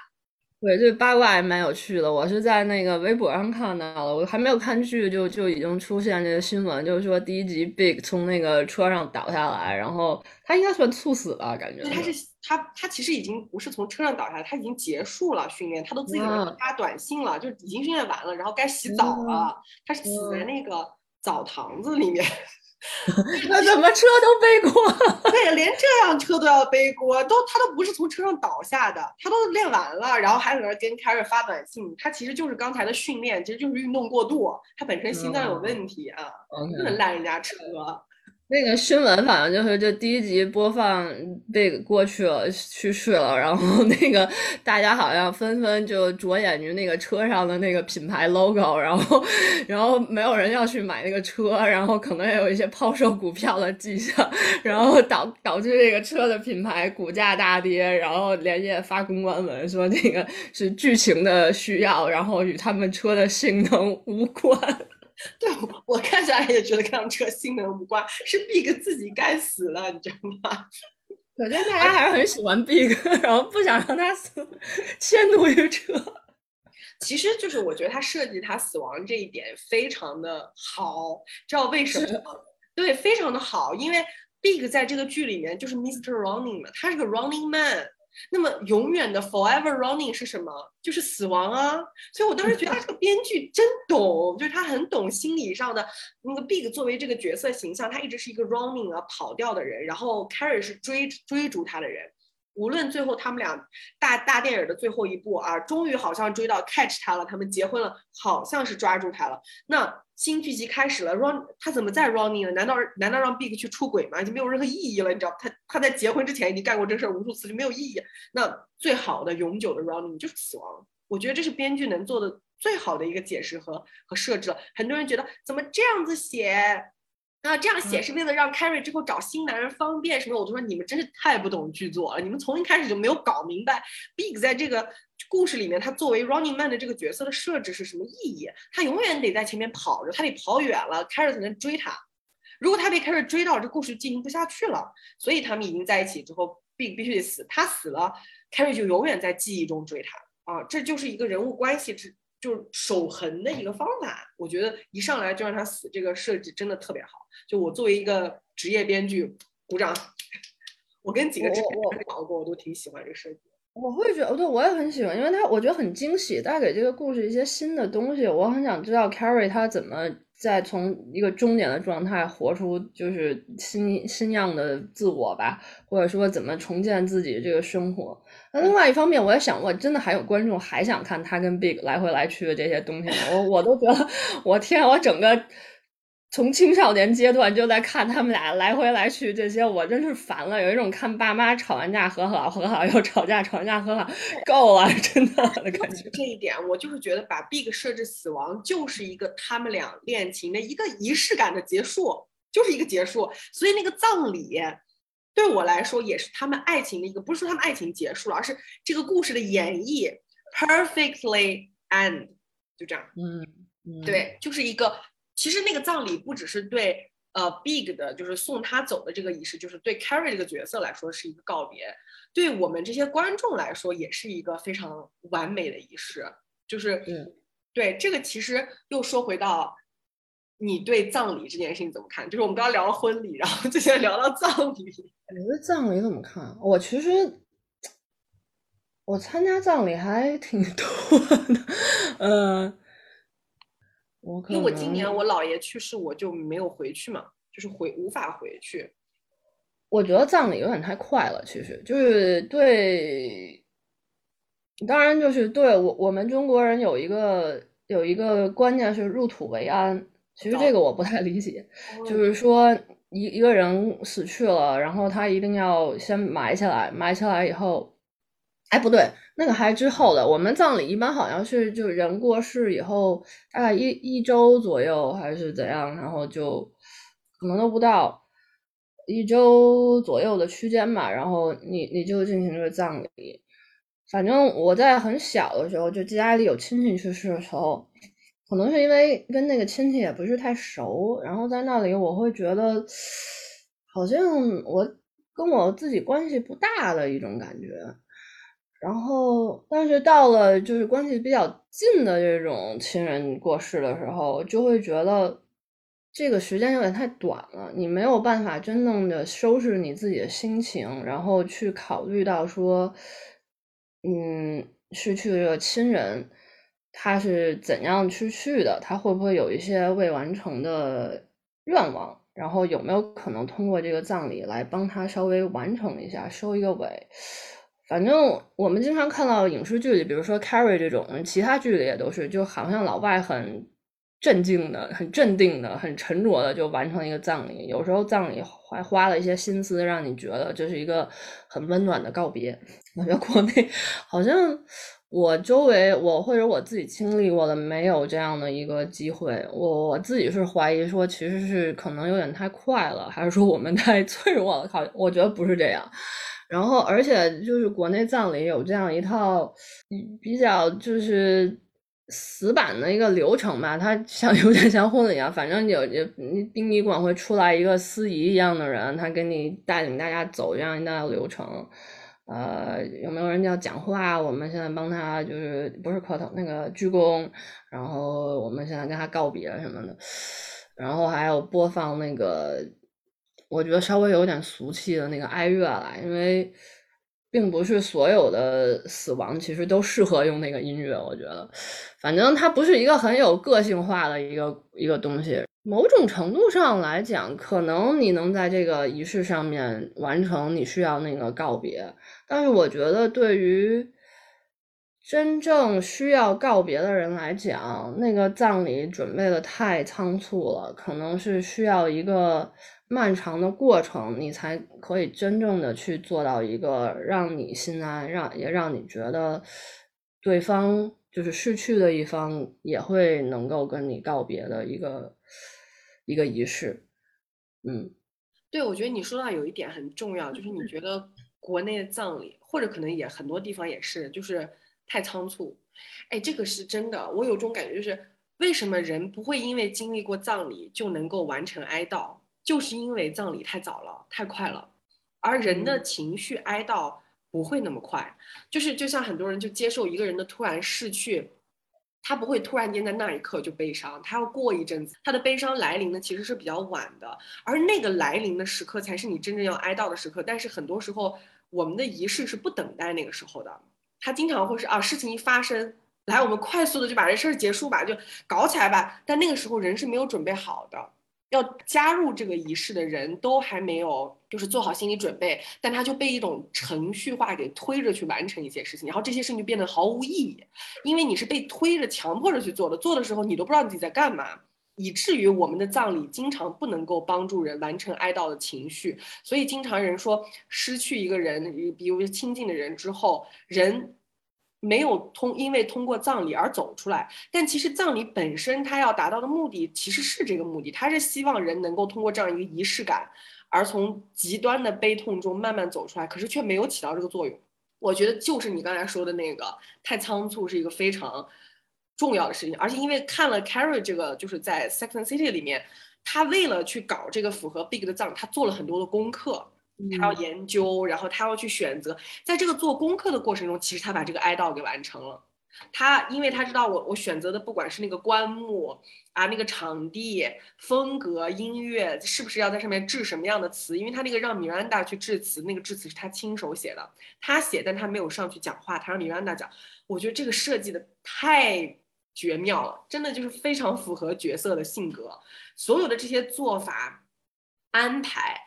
对，这八卦还蛮有趣的。我是在那个微博上看到了，我还没有看剧，就就已经出现这个新闻，就是说第一集 Big 从那个车上倒下来，然后他应该算猝死吧，感觉。他是他他其实已经不是从车上倒下来，他已经结束了训练，他都自己发短信了，就已经训练完了，然后该洗澡了，他是死在那个澡堂子里面。那怎么车都背锅？对，连这样车都要背锅，都他都不是从车上倒下的，他都练完了，然后还在那跟凯瑞发短信。他其实就是刚才的训练，其实就是运动过度，他本身心脏有问题啊，不能赖人家车。那个新闻反正就是这第一集播放被过去了去世了，然后那个大家好像纷纷就着眼于那个车上的那个品牌 logo，然后然后没有人要去买那个车，然后可能也有一些抛售股票的迹象，然后导导致这个车的品牌股价大跌，然后连夜发公关文说那个是剧情的需要，然后与他们车的性能无关。对 我看起来也觉得跟他们车性能无关，是 Big 自己该死了，你知道吗？可见大家还是很喜欢 Big，然后不想让他死，迁怒于车。其实就是我觉得他设计他死亡这一点非常的好，知道为什么吗？对，非常的好，因为 Big 在这个剧里面就是 Mr. Running 嘛，他是个 Running Man。那么永远的 forever running 是什么？就是死亡啊！所以我当时觉得他这个编剧真懂，就是他很懂心理上的那个 big 作为这个角色形象，他一直是一个 running 啊跑掉的人，然后 carry 是追追逐他的人。无论最后他们俩大大电影的最后一步啊，终于好像追到 catch 他了，他们结婚了，好像是抓住他了。那新剧集开始了，run 他怎么再 running 了？难道难道让 big 去出轨吗？已经没有任何意义了，你知道他他在结婚之前已经干过这事儿无数次，就没有意义。那最好的永久的 running 就是死亡。我觉得这是编剧能做的最好的一个解释和和设置了。很多人觉得怎么这样子写？那这样写是为了让 Carrie 之后找新男人方便什么？我就说你们真是太不懂剧作了，你们从一开始就没有搞明白 Big 在这个故事里面他作为 Running Man 的这个角色的设置是什么意义？他永远得在前面跑着，他得跑远了，Carrie 才能追他。如果他被 Carrie 追到，这故事进行不下去了。所以他们已经在一起之后，Big 必须得死，他死了，Carrie 就永远在记忆中追他啊！这就是一个人物关系之就是守恒的一个方法。我觉得一上来就让他死，这个设计真的特别好。就我作为一个职业编剧，鼓掌。我跟几个制片人聊过，我都挺喜欢这个设计。我会觉得，对，我也很喜欢，因为他我觉得很惊喜，带给这个故事一些新的东西。我很想知道 Carrie 他怎么在从一个终点的状态活出就是新新样的自我吧，或者说怎么重建自己这个生活。那另外一方面，我也想过，真的还有观众还想看他跟 Big 来回来去的这些东西吗？我我都觉得，我天，我整个。从青少年阶段就在看他们俩来回来去这些，我真是烦了。有一种看爸妈吵完架和好，和好又吵架，吵架和好，够了，真的的感觉。这一点，我就是觉得把 Big 设置死亡，就是一个他们俩恋情的一个仪式感的结束，就是一个结束。所以那个葬礼，对我来说也是他们爱情的一个，不是说他们爱情结束了，而是这个故事的演绎 perfectly end，就这样。嗯，对，就是一个。其实那个葬礼不只是对呃 Big 的，就是送他走的这个仪式，就是对 Carrie 这个角色来说是一个告别，对我们这些观众来说也是一个非常完美的仪式。就是对这个，其实又说回到你对葬礼这件事情怎么看？就是我们刚刚聊了婚礼，然后 就先聊到葬礼。你对葬礼怎么看？我其实我参加葬礼还挺多的，嗯。因为我今年我姥爷去世，我就没有回去嘛，就是回无法回去。我觉得葬礼有点太快了，其实就是对，当然就是对我我们中国人有一个有一个观念是入土为安，其实这个我不太理解，就是说一一个人死去了，然后他一定要先埋起来，埋起来以后，哎，不对，那个还之后的。我们葬礼一般好像是就人过世以后，大概一一周左右还是怎样，然后就可能都不到一周左右的区间吧，然后你你就进行这个葬礼。反正我在很小的时候，就家里有亲戚去世的时候。可能是因为跟那个亲戚也不是太熟，然后在那里我会觉得好像我跟我自己关系不大的一种感觉。然后，但是到了就是关系比较近的这种亲人过世的时候，就会觉得这个时间有点太短了，你没有办法真正的收拾你自己的心情，然后去考虑到说，嗯，失去这个亲人。他是怎样去去的？他会不会有一些未完成的愿望？然后有没有可能通过这个葬礼来帮他稍微完成一下，收一个尾？反正我们经常看到影视剧里，比如说《Carrie》这种，其他剧里也都是，就好像老外很镇静的、很镇定的、很沉着的就完成一个葬礼。有时候葬礼还花了一些心思，让你觉得这是一个很温暖的告别。我觉得国内好像。我周围，我或者我自己经历过的没有这样的一个机会。我我自己是怀疑说，其实是可能有点太快了，还是说我们太脆弱了？靠，我觉得不是这样。然后，而且就是国内葬礼有这样一套比较就是死板的一个流程吧，它 像有点像婚礼一样，反正有有殡仪馆会出来一个司仪一样的人，他给你带领大家走这样一道流程。呃，有没有人要讲话？我们现在帮他，就是不是磕头那个鞠躬，然后我们现在跟他告别什么的，然后还有播放那个，我觉得稍微有点俗气的那个哀乐了，因为并不是所有的死亡其实都适合用那个音乐，我觉得，反正它不是一个很有个性化的一个一个东西。某种程度上来讲，可能你能在这个仪式上面完成你需要那个告别，但是我觉得对于真正需要告别的人来讲，那个葬礼准备的太仓促了，可能是需要一个漫长的过程，你才可以真正的去做到一个让你心安，让也让你觉得对方就是逝去的一方也会能够跟你告别的一个。一个仪式，嗯，对，我觉得你说到有一点很重要，就是你觉得国内的葬礼，或者可能也很多地方也是，就是太仓促。哎，这个是真的，我有种感觉，就是为什么人不会因为经历过葬礼就能够完成哀悼，就是因为葬礼太早了，太快了，而人的情绪哀悼不会那么快，就是就像很多人就接受一个人的突然逝去。他不会突然间在那一刻就悲伤，他要过一阵子，他的悲伤来临呢其实是比较晚的，而那个来临的时刻才是你真正要哀悼的时刻。但是很多时候我们的仪式是不等待那个时候的，他经常会是啊，事情一发生，来我们快速的就把这事儿结束吧，就搞起来吧。但那个时候人是没有准备好的。要加入这个仪式的人都还没有，就是做好心理准备，但他就被一种程序化给推着去完成一些事情，然后这些事情就变得毫无意义，因为你是被推着、强迫着去做的，做的时候你都不知道你自己在干嘛，以至于我们的葬礼经常不能够帮助人完成哀悼的情绪，所以经常人说失去一个人，比如亲近的人之后，人。没有通，因为通过葬礼而走出来。但其实葬礼本身，它要达到的目的其实是这个目的，它是希望人能够通过这样一个仪式感，而从极端的悲痛中慢慢走出来。可是却没有起到这个作用。我觉得就是你刚才说的那个太仓促是一个非常重要的事情。而且因为看了 Carrie 这个，就是在 Second City 里面，他为了去搞这个符合 Big 的葬，他做了很多的功课。他要研究，然后他要去选择，在这个做功课的过程中，其实他把这个哀悼给完成了。他因为他知道我我选择的不管是那个棺木啊，那个场地、风格、音乐，是不是要在上面致什么样的词？因为他那个让米兰达去致辞，那个致辞是他亲手写的，他写，但他没有上去讲话，他让米兰达讲。我觉得这个设计的太绝妙了，真的就是非常符合角色的性格。所有的这些做法安排。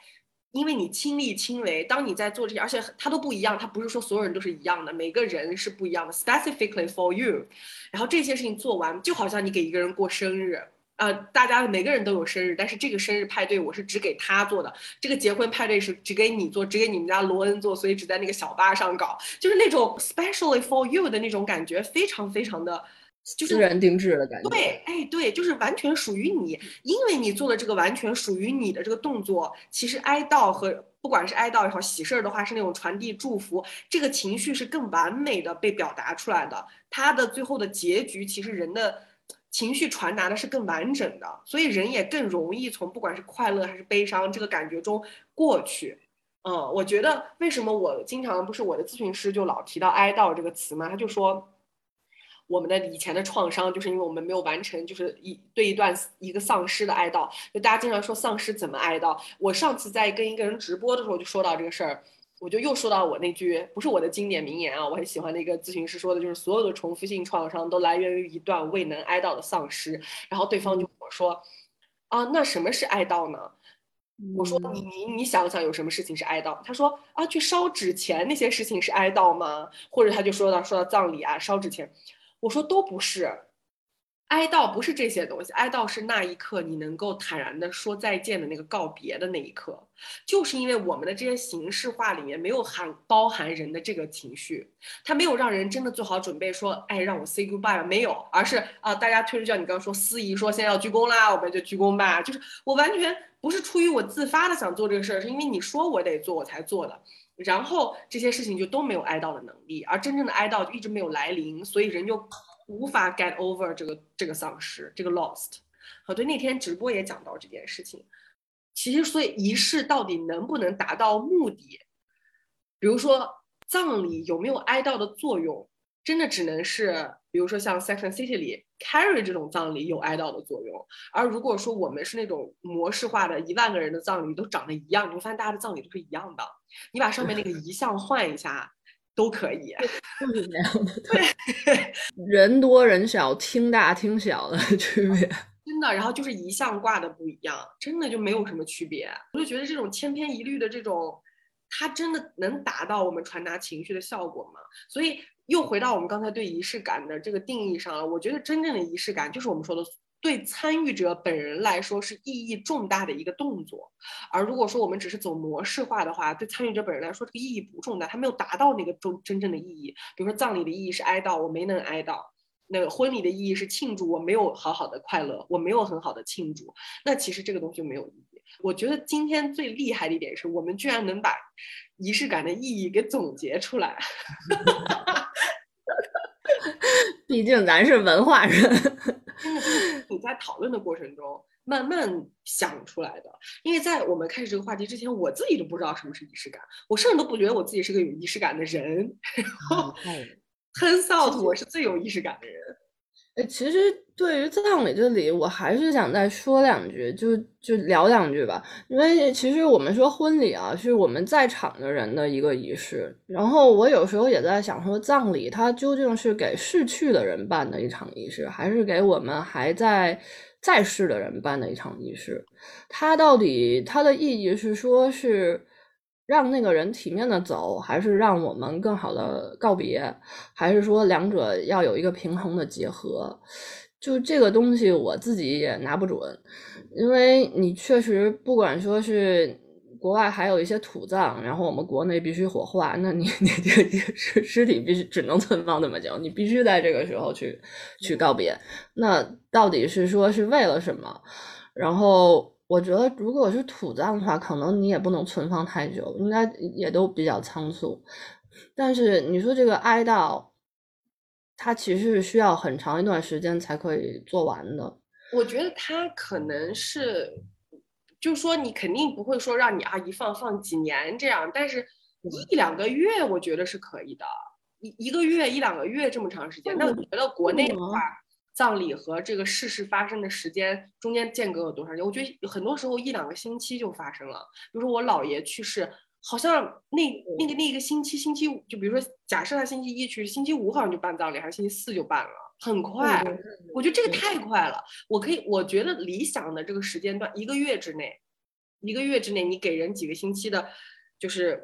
因为你亲力亲为，当你在做这些，而且它都不一样，它不是说所有人都是一样的，每个人是不一样的，specifically for you。然后这些事情做完，就好像你给一个人过生日，呃，大家每个人都有生日，但是这个生日派对我是只给他做的，这个结婚派对是只给你做，只给你们家罗恩做，所以只在那个小巴上搞，就是那种 specially for you 的那种感觉，非常非常的，就是私人定制的感觉。对，哎，对，就是完全属于你，因为你做的这个完全属于你的这个动作，其实哀悼和不管是哀悼也好，喜事儿的话是那种传递祝福，这个情绪是更完美的被表达出来的，它的最后的结局其实人的。情绪传达的是更完整的，所以人也更容易从不管是快乐还是悲伤这个感觉中过去。嗯，我觉得为什么我经常不是我的咨询师就老提到哀悼这个词嘛？他就说我们的以前的创伤就是因为我们没有完成，就是一对一段一个丧失的哀悼。就大家经常说丧失怎么哀悼？我上次在跟一个人直播的时候就说到这个事儿。我就又说到我那句不是我的经典名言啊，我很喜欢的一个咨询师说的，就是所有的重复性创伤都来源于一段未能哀悼的丧失。然后对方就我说，啊，那什么是哀悼呢？我说你你你想想有什么事情是哀悼？他说啊，去烧纸钱那些事情是哀悼吗？或者他就说到说到葬礼啊，烧纸钱，我说都不是。哀悼不是这些东西，哀悼是那一刻你能够坦然的说再见的那个告别的那一刻，就是因为我们的这些形式化里面没有含包含人的这个情绪，他没有让人真的做好准备说，哎，让我 say goodbye 没有，而是啊，大家推着叫你刚刚说司仪说现在要鞠躬啦，我们就鞠躬吧，就是我完全不是出于我自发的想做这个事儿，是因为你说我得做我才做的，然后这些事情就都没有哀悼的能力，而真正的哀悼就一直没有来临，所以人就。无法 get over 这个这个丧失，这个 lost。好，对，那天直播也讲到这件事情。其实，所以仪式到底能不能达到目的？比如说葬礼有没有哀悼的作用？真的只能是，比如说像 Sex and City 里 Carrie 这种葬礼有哀悼的作用。而如果说我们是那种模式化的，一万个人的葬礼都长得一样，你会发现大家的葬礼都是一样的。你把上面那个遗像换一下。都可以，就是那样的。对，人多人少，厅大厅小的区别，真的。然后就是遗像挂的不一样，真的就没有什么区别。我就觉得这种千篇一律的这种，它真的能达到我们传达情绪的效果吗？所以又回到我们刚才对仪式感的这个定义上了。我觉得真正的仪式感就是我们说的。对参与者本人来说是意义重大的一个动作，而如果说我们只是走模式化的话，对参与者本人来说这个意义不重大，他没有达到那个真真正的意义。比如说葬礼的意义是哀悼，我没能哀悼；那个婚礼的意义是庆祝，我没有好好的快乐，我没有很好的庆祝。那其实这个东西没有意义。我觉得今天最厉害的一点是我们居然能把仪式感的意义给总结出来。毕竟咱是文化人，真的是你在讨论的过程中慢慢想出来的。因为在我们开始这个话题之前，我自己都不知道什么是仪式感，我甚至都不觉得我自己是个有仪式感的人。然后，turns out 我是最有仪式感的人。哎，其实对于葬礼这里，我还是想再说两句，就就聊两句吧。因为其实我们说婚礼啊，是我们在场的人的一个仪式。然后我有时候也在想，说葬礼它究竟是给逝去的人办的一场仪式，还是给我们还在在世的人办的一场仪式？它到底它的意义是说，是？让那个人体面的走，还是让我们更好的告别，还是说两者要有一个平衡的结合？就这个东西，我自己也拿不准，因为你确实不管说是国外还有一些土葬，然后我们国内必须火化，那你你这个尸尸体必须只能存放那么久，你必须在这个时候去去告别。那到底是说是为了什么？然后。我觉得，如果是土葬的话，可能你也不能存放太久，应该也都比较仓促。但是你说这个哀悼，它其实是需要很长一段时间才可以做完的。我觉得它可能是，就是说你肯定不会说让你啊一放放几年这样，但是一两个月我觉得是可以的，一一个月一两个月这么长时间。那我觉得国内的话。葬礼和这个事事发生的时间中间间隔有多长时间？我觉得很多时候一两个星期就发生了。比如说我姥爷去世，好像那那个那个星期星期五，就比如说假设他星期一去世，星期五好像就办葬礼，还是星期四就办了，很快。我觉得这个太快了。我可以，我觉得理想的这个时间段，一个月之内，一个月之内，你给人几个星期的，就是。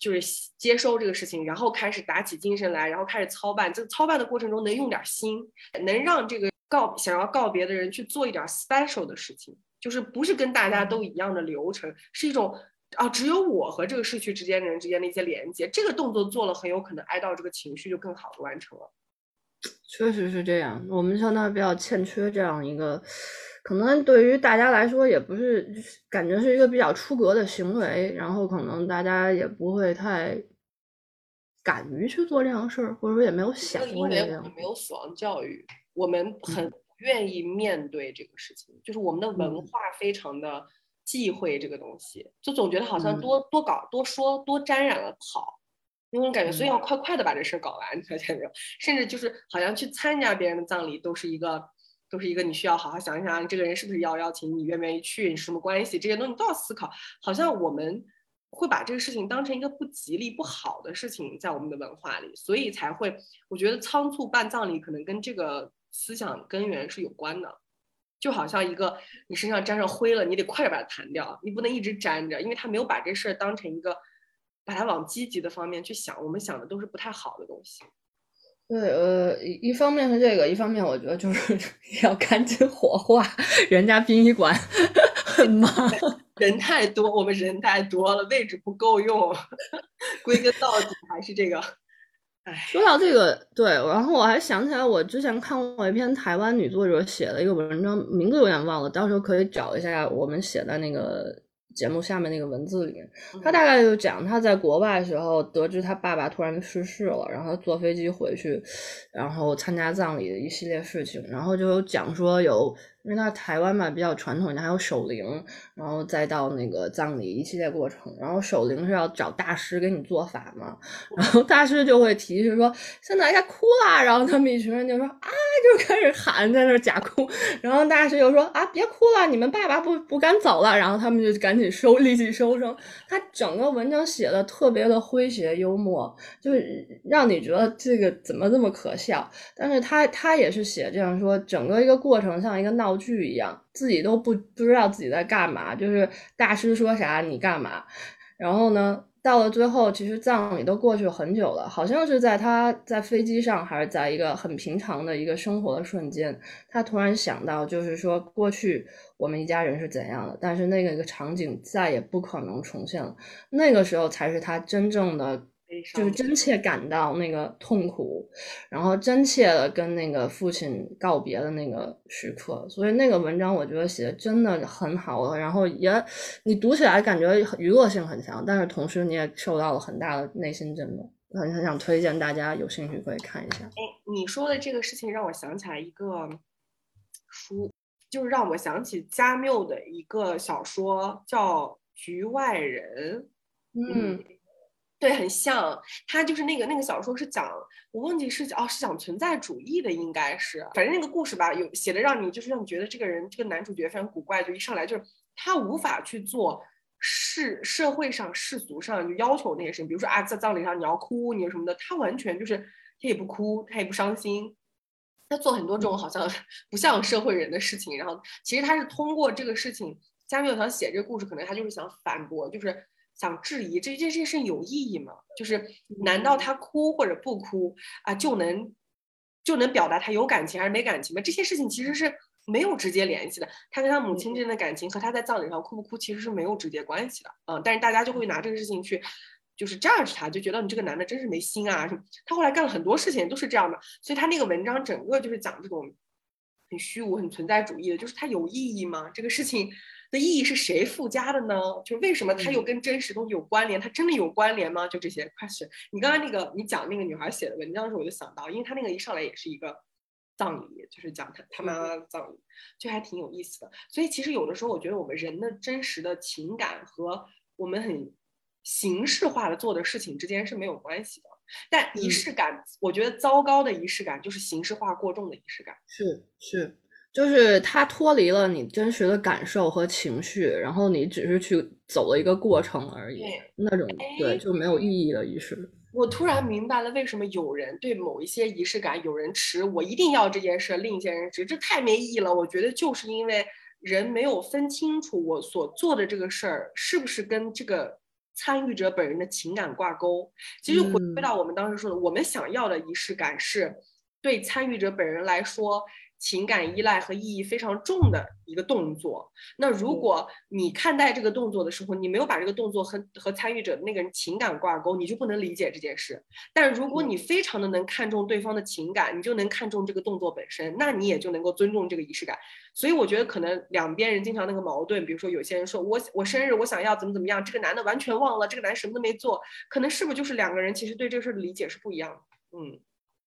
就是接收这个事情，然后开始打起精神来，然后开始操办。这操办的过程中能用点心，能让这个告想要告别的人去做一点 special 的事情，就是不是跟大家都一样的流程，是一种啊，只有我和这个逝去之间的人之间的一些连接。这个动作做了，很有可能哀悼这个情绪就更好的完成了。确实是这样，我们相当于比较欠缺这样一个，可能对于大家来说也不是感觉是一个比较出格的行为，然后可能大家也不会太敢于去做这样的事儿，或者说也没有想过这样。没有死亡教育，我们很不愿意面对这个事情，就是我们的文化非常的忌讳这个东西，就总觉得好像多多搞多说多沾染了不好。那种感觉，所以要快快的把这事儿搞完，你发现没有？甚至就是好像去参加别人的葬礼，都是一个，都是一个你需要好好想一想，这个人是不是要邀请你，愿不愿意去，你什么关系，这些东西都要思考。好像我们会把这个事情当成一个不吉利、不好的事情，在我们的文化里，所以才会，我觉得仓促办葬礼可能跟这个思想根源是有关的。就好像一个你身上沾上灰了，你得快点把它弹掉，你不能一直粘着，因为他没有把这事儿当成一个。把它往积极的方面去想，我们想的都是不太好的东西。对，呃，一一方面是这个，一方面我觉得就是 要赶紧火化，人家殡仪馆很忙，人太多，我们人太多了，位置不够用。归根到底还是这个。哎，说到这个，对，然后我还想起来，我之前看过一篇台湾女作者写的一个文章，名字有点忘了，到时候可以找一下我们写的那个。节目下面那个文字里面，他大概就讲他在国外的时候得知他爸爸突然去世了，然后坐飞机回去，然后参加葬礼的一系列事情，然后就有讲说有。因为那台湾嘛比较传统，还有守灵，然后再到那个葬礼一系列过程。然后守灵是要找大师给你做法嘛，然后大师就会提示说：“现在该哭啦。”然后他们一群人就说：“啊！”就开始喊在那假哭。然后大师就说：“啊，别哭了，你们爸爸不不敢走了。”然后他们就赶紧收，立即收声。他整个文章写的特别的诙谐幽默，就是让你觉得这个怎么这么可笑。但是他他也是写这样说，整个一个过程像一个闹。道具一样，自己都不不知道自己在干嘛，就是大师说啥你干嘛。然后呢，到了最后，其实葬礼都过去很久了，好像是在他在飞机上，还是在一个很平常的一个生活的瞬间，他突然想到，就是说过去我们一家人是怎样的，但是那个一个场景再也不可能重现了。那个时候才是他真正的。就是真切感到那个痛苦，然后真切的跟那个父亲告别的那个时刻，所以那个文章我觉得写的真的很好，然后也你读起来感觉娱乐性很强，但是同时你也受到了很大的内心震动，很很想推荐大家有兴趣可以看一下。哎，你说的这个事情让我想起来一个书，就是让我想起加缪的一个小说叫《局外人》。嗯。对，很像他就是那个那个小说是讲，我忘记是哦，是讲存在主义的，应该是，反正那个故事吧，有写的让你就是让你觉得这个人这个男主角非常古怪，就一上来就是他无法去做世社会上世俗上就要求那些事情，比如说啊在葬礼上你要哭你什么的，他完全就是他也不哭，他也不伤心，他做很多这种好像不像社会人的事情，然后其实他是通过这个事情，加缪想写这个故事，可能他就是想反驳，就是。想质疑这这件事有意义吗？就是难道他哭或者不哭啊就能就能表达他有感情还是没感情吗？这些事情其实是没有直接联系的。他跟他母亲之间的感情和他在葬礼上哭不哭其实是没有直接关系的。嗯，但是大家就会拿这个事情去就是 judge 他，就觉得你这个男的真是没心啊什么。他后来干了很多事情都是这样的，所以他那个文章整个就是讲这种很虚无、很存在主义的，就是他有意义吗？这个事情。的意义是谁附加的呢？就为什么它又跟真实东西有关联？它真的有关联吗？就这些 question。你刚刚那个你讲那个女孩写的文章的时候，我就想到，因为她那个一上来也是一个葬礼，就是讲她她妈妈的葬礼，就还挺有意思的。所以其实有的时候，我觉得我们人的真实的情感和我们很形式化的做的事情之间是没有关系的。但仪式感，我觉得糟糕的仪式感就是形式化过重的仪式感。是是。就是它脱离了你真实的感受和情绪，然后你只是去走了一个过程而已，那种对就没有意义的仪式。我突然明白了为什么有人对某一些仪式感有人持我一定要这件事，另一些人持这太没意义了。我觉得就是因为人没有分清楚我所做的这个事儿是不是跟这个参与者本人的情感挂钩。其实回归到我们当时说的，我们想要的仪式感是对参与者本人来说。情感依赖和意义非常重的一个动作。那如果你看待这个动作的时候，你没有把这个动作和和参与者的那个人情感挂钩，你就不能理解这件事。但如果你非常的能看重对方的情感，你就能看重这个动作本身，那你也就能够尊重这个仪式感。所以我觉得可能两边人经常那个矛盾，比如说有些人说我我生日我想要怎么怎么样，这个男的完全忘了，这个男什么都没做，可能是不是就是两个人其实对这个事儿的理解是不一样的？嗯。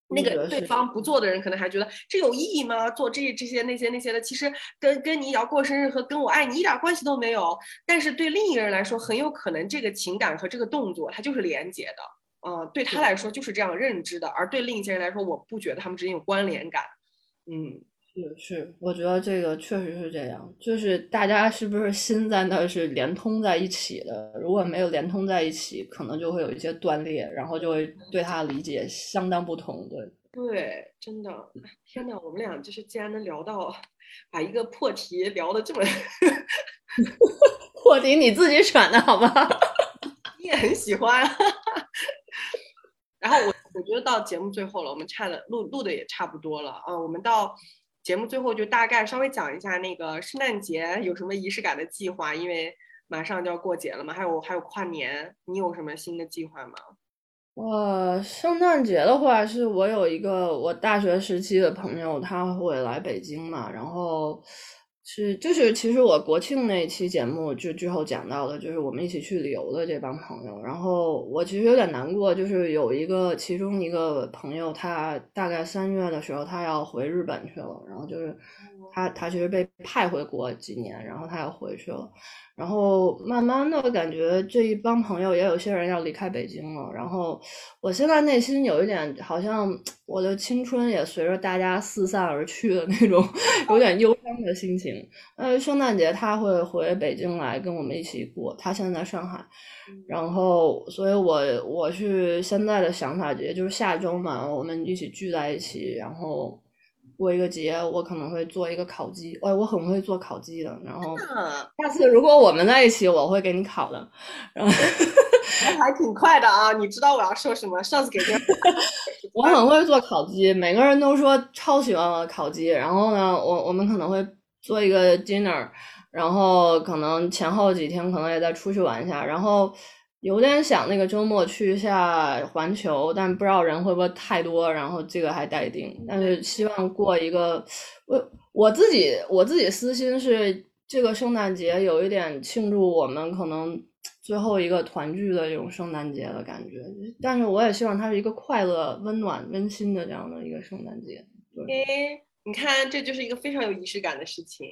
那个对方不做的人，可能还觉得这有意义吗？做这这些那些那些的，其实跟跟你要过生日和跟我爱你一点关系都没有。但是对另一个人来说，很有可能这个情感和这个动作，它就是连接的。嗯，对他来说就是这样认知的，而对另一些人来说，我不觉得他们之间有关联感。嗯。是是，我觉得这个确实是这样，就是大家是不是心在那是连通在一起的？如果没有连通在一起，可能就会有一些断裂，然后就会对他的理解相当不同。对对，真的，天呐，我们俩就是竟然能聊到把一个破题聊的这么 破题，你自己选的好吗？你也很喜欢。然后我我觉得到节目最后了，我们差的录录的也差不多了啊，我们到。节目最后就大概稍微讲一下那个圣诞节有什么仪式感的计划，因为马上就要过节了嘛，还有还有跨年，你有什么新的计划吗？我圣诞节的话，是我有一个我大学时期的朋友，他会来北京嘛，然后。是，就是其实我国庆那期节目就之后讲到的，就是我们一起去旅游的这帮朋友。然后我其实有点难过，就是有一个其中一个朋友，他大概三月的时候他要回日本去了，然后就是他他其实被派回国几年，然后他又回去了。然后慢慢的感觉这一帮朋友也有些人要离开北京了，然后我现在内心有一点好像 我的青春也随着大家四散而去的那种有点忧伤的心情。呃，圣诞节他会回北京来跟我们一起过，他现在在上海，然后所以我我是现在的想法，也就是下周嘛，我们一起聚在一起，然后。过一个节，我可能会做一个烤鸡。哎，我很会做烤鸡的。然后下次如果我们在一起，我会给你烤的。然后还挺快的啊！你知道我要说什么？上次给别人，我很会做烤鸡，每个人都说超喜欢我烤鸡。然后呢，我我们可能会做一个 dinner，然后可能前后几天可能也再出去玩一下。然后。有点想那个周末去一下环球，但不知道人会不会太多，然后这个还待定。但是希望过一个，我我自己我自己私心是这个圣诞节有一点庆祝我们可能最后一个团聚的这种圣诞节的感觉。但是我也希望它是一个快乐、温暖、温馨的这样的一个圣诞节。对，你看，这就是一个非常有仪式感的事情。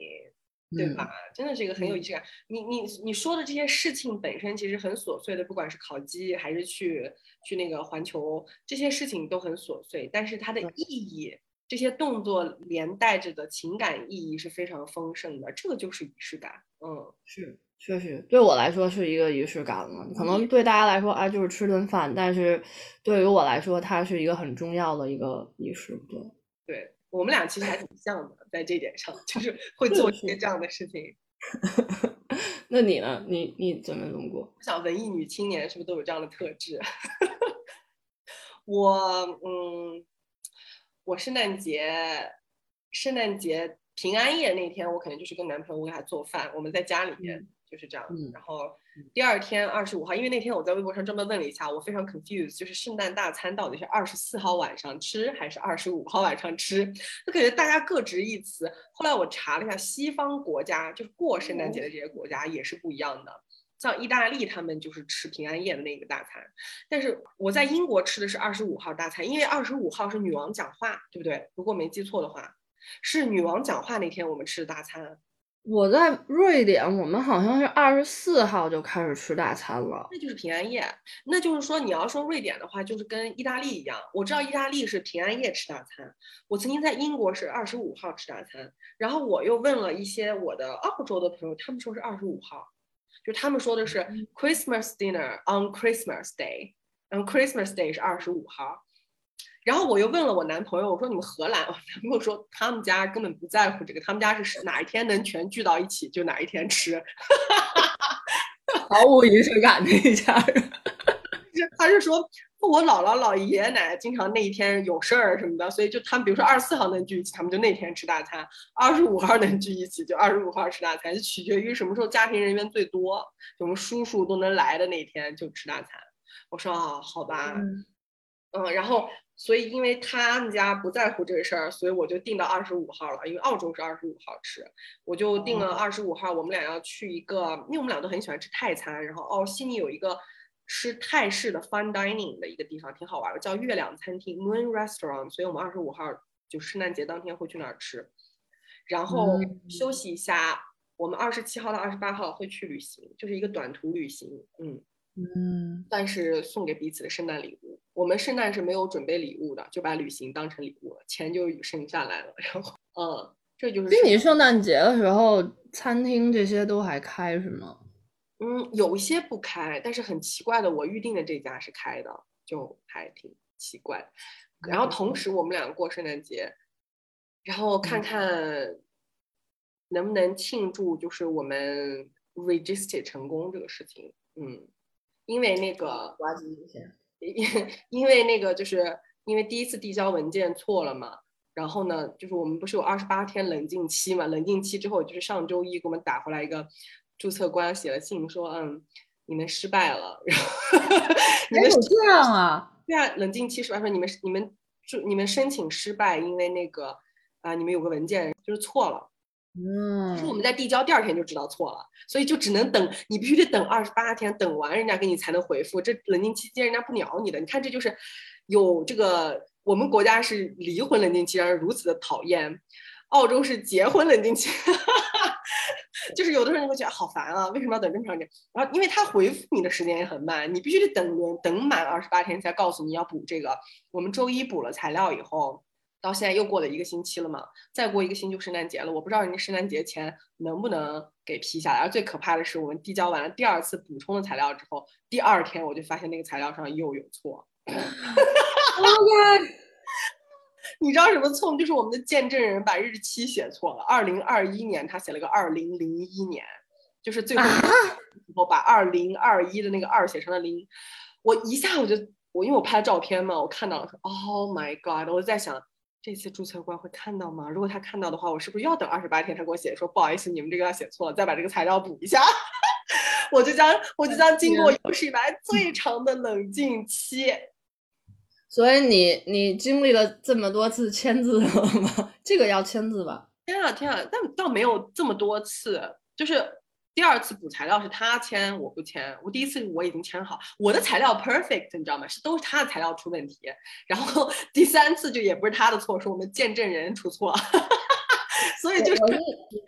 对吧？真的是一个很有仪式感。你你你说的这些事情本身其实很琐碎的，不管是烤鸡还是去去那个环球，这些事情都很琐碎。但是它的意义，这些动作连带着的情感意义是非常丰盛的。这个就是仪式感。嗯，是，确实对我来说是一个仪式感了。可能对大家来说啊，就是吃顿饭，但是对于我来说，它是一个很重要的一个仪式。对，对。我们俩其实还挺像的，在这点上，就是 会做一些这样的事情。那你呢？你你怎么过？我想文艺女青年是不是都有这样的特质？我嗯，我圣诞节，圣诞节平安夜那天，我可能就是跟男朋友我给他做饭，我们在家里面。就是这样，然后第二天二十五号，因为那天我在微博上专门问了一下，我非常 confused，就是圣诞大餐到底是二十四号晚上吃还是二十五号晚上吃？就感觉大家各执一词。后来我查了一下，西方国家就是过圣诞节的这些国家也是不一样的，像意大利他们就是吃平安夜的那个大餐，但是我在英国吃的是二十五号大餐，因为二十五号是女王讲话，对不对？如果没记错的话，是女王讲话那天我们吃的大餐。我在瑞典，我们好像是二十四号就开始吃大餐了，那就是平安夜。那就是说，你要说瑞典的话，就是跟意大利一样。我知道意大利是平安夜吃大餐，我曾经在英国是二十五号吃大餐，然后我又问了一些我的澳洲的朋友，他们说是二十五号，就他们说的是 Christmas dinner on Christmas Day，然后 Christmas Day 是二十五号。然后我又问了我男朋友，我说你们荷兰，我男朋友说他们家根本不在乎这个，他们家是哪一天能全聚到一起就哪一天吃，毫无仪式感的一家人。他是说我姥姥姥爷爷奶奶经常那一天有事儿什么的，所以就他们比如说二十四号能聚一起，他们就那天吃大餐；二十五号能聚一起，就二十五号吃大餐，就取决于什么时候家庭人员最多，就我们叔叔都能来的那天就吃大餐。我说啊，好吧，嗯，然后。所以，因为他们家不在乎这个事儿，所以我就定到二十五号了。因为澳洲是二十五号吃，我就定了二十五号。我们俩要去一个，因为我们俩都很喜欢吃泰餐。然后，哦，悉尼有一个吃泰式的 fine dining 的一个地方，挺好玩的，叫月亮餐厅 Moon Restaurant。所以我们二十五号就圣诞节当天会去那儿吃，然后休息一下。我们二十七号到二十八号会去旅行，就是一个短途旅行。嗯。嗯，算是送给彼此的圣诞礼物。我们圣诞是没有准备礼物的，就把旅行当成礼物了，钱就省下来了。然后，嗯，这就是。那你圣诞节的时候，餐厅这些都还开是吗？嗯，有一些不开，但是很奇怪的，我预定的这家是开的，就还挺奇怪。然后同时我们两个过圣诞节，然后看看能不能庆祝，就是我们 register 成功这个事情。嗯。因为那个，因因为那个，就是因为第一次递交文件错了嘛，然后呢，就是我们不是有二十八天冷静期嘛，冷静期之后，就是上周一给我们打回来一个注册官写了信说，嗯，你们失败了，然后 你们这样啊？对啊，冷静期是吧？说你们你们注你们申请失败，因为那个啊，你们有个文件就是错了。嗯，是我们在递交第二天就知道错了，所以就只能等，你必须得等二十八天，等完人家给你才能回复。这冷静期间人家不鸟你的，你看这就是有这个，我们国家是离婚冷静期让人如此的讨厌，澳洲是结婚冷静期，就是有的人会觉得好烦啊，为什么要等这么长时间？然后因为他回复你的时间也很慢，你必须得等等满二十八天才告诉你要补这个。我们周一补了材料以后。到现在又过了一个星期了嘛，再过一个星期就圣诞节了。我不知道人家圣诞节前能不能给批下来。而最可怕的是，我们递交完了第二次补充的材料之后，第二天我就发现那个材料上又有错。你知道什么错吗？就是我们的见证人把日期写错了，二零二一年他写了个二零零一年，就是最后我把二零二一的那个二写成了零。我一下我就我因为我拍了照片嘛，我看到了说 Oh my God！我就在想。这次注册官会看到吗？如果他看到的话，我是不是要等二十八天？他给我写说不好意思，你们这个要写错了，再把这个材料补一下。我就将我就将经过有史以来最长的冷静期。所以你你经历了这么多次签字了吗？这个要签字吧？天啊天啊！但倒没有这么多次，就是。第二次补材料是他签，我不签。我第一次我已经签好，我的材料 perfect，你知道吗？是都是他的材料出问题。然后第三次就也不是他的错，是我们见证人出错。所以就是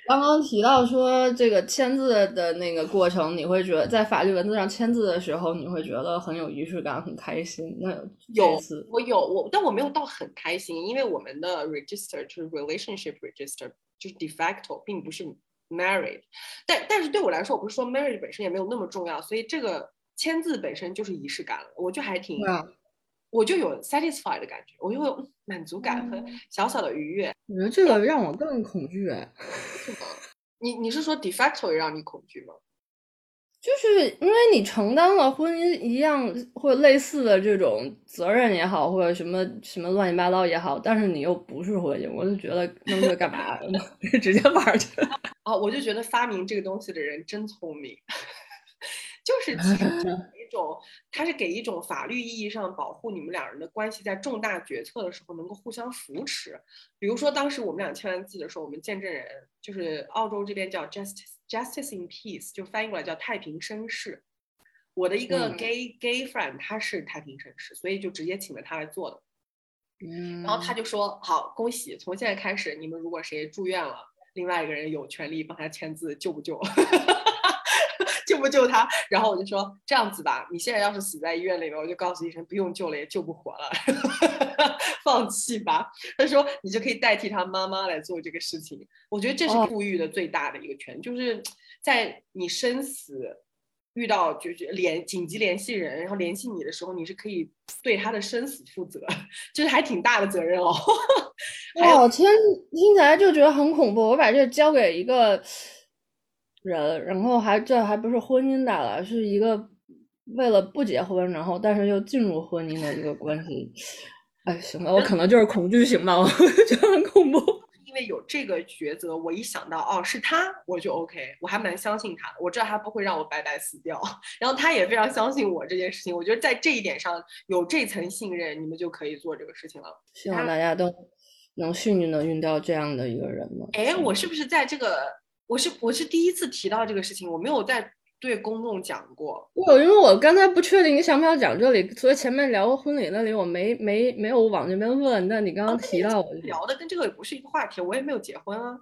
刚刚提到说这个签字的那个过程，你会觉得在法律文字上签字的时候，你会觉得很有仪式感，很开心。那有我有我，但我没有到很开心，因为我们的 register 就是 relationship register，就是 de facto，并不是。Married，但但是对我来说，我不是说 marriage 本身也没有那么重要，所以这个签字本身就是仪式感了，我就还挺，我就有 satisfied 的感觉，我就有满足感和小小的愉悦。我觉得这个让我更恐惧哎，你你是说 de facto 也让你恐惧吗？就是因为你承担了婚姻一样或类似的这种责任也好，或者什么什么乱七八糟也好，但是你又不是婚姻，我就觉得弄这干嘛？直接玩去。啊，我就觉得发明这个东西的人真聪明，就是其实 一种，他是给一种法律意义上保护你们两人的关系，在重大决策的时候能够互相扶持。比如说当时我们俩签完字的时候，我们见证人就是澳洲这边叫 justice。Justice in peace 就翻译过来叫太平绅士。我的一个 gay gay friend 他是太平绅士，所以就直接请了他来做的。嗯，然后他就说：“好，恭喜，从现在开始，你们如果谁住院了，另外一个人有权利帮他签字，救不救？救不救他？”然后我就说：“这样子吧，你现在要是死在医院里面，我就告诉医生不用救了，也救不活了，放弃吧。”他说：“你就可以代替他妈妈来做这个事情。”我觉得这是富裕的最大的一个权，就是在你生死遇到就是联紧急联系人，然后联系你的时候，你是可以对他的生死负责，就是还挺大的责任哦。哦，听听起来就觉得很恐怖。我把这交给一个人，然后还这还不是婚姻的了，是一个为了不结婚，然后但是又进入婚姻的一个关系。哎，行了，我可能就是恐惧型吧，我 觉得很恐怖。因为有这个抉择，我一想到哦是他，我就 OK，我还蛮相信他的，我知道他不会让我白白死掉。然后他也非常相信我这件事情，我觉得在这一点上有这层信任，你们就可以做这个事情了。希望大家都能幸运的遇到这样的一个人呢。哎，我是不是在这个？我是我是第一次提到这个事情，我没有在。对公众讲过，我因为我刚才不确定你想不想讲这里，所以前面聊过婚礼那里我没没没有往那边问。那你刚刚提到，聊的跟这个也不是一个话题，我也没有结婚啊。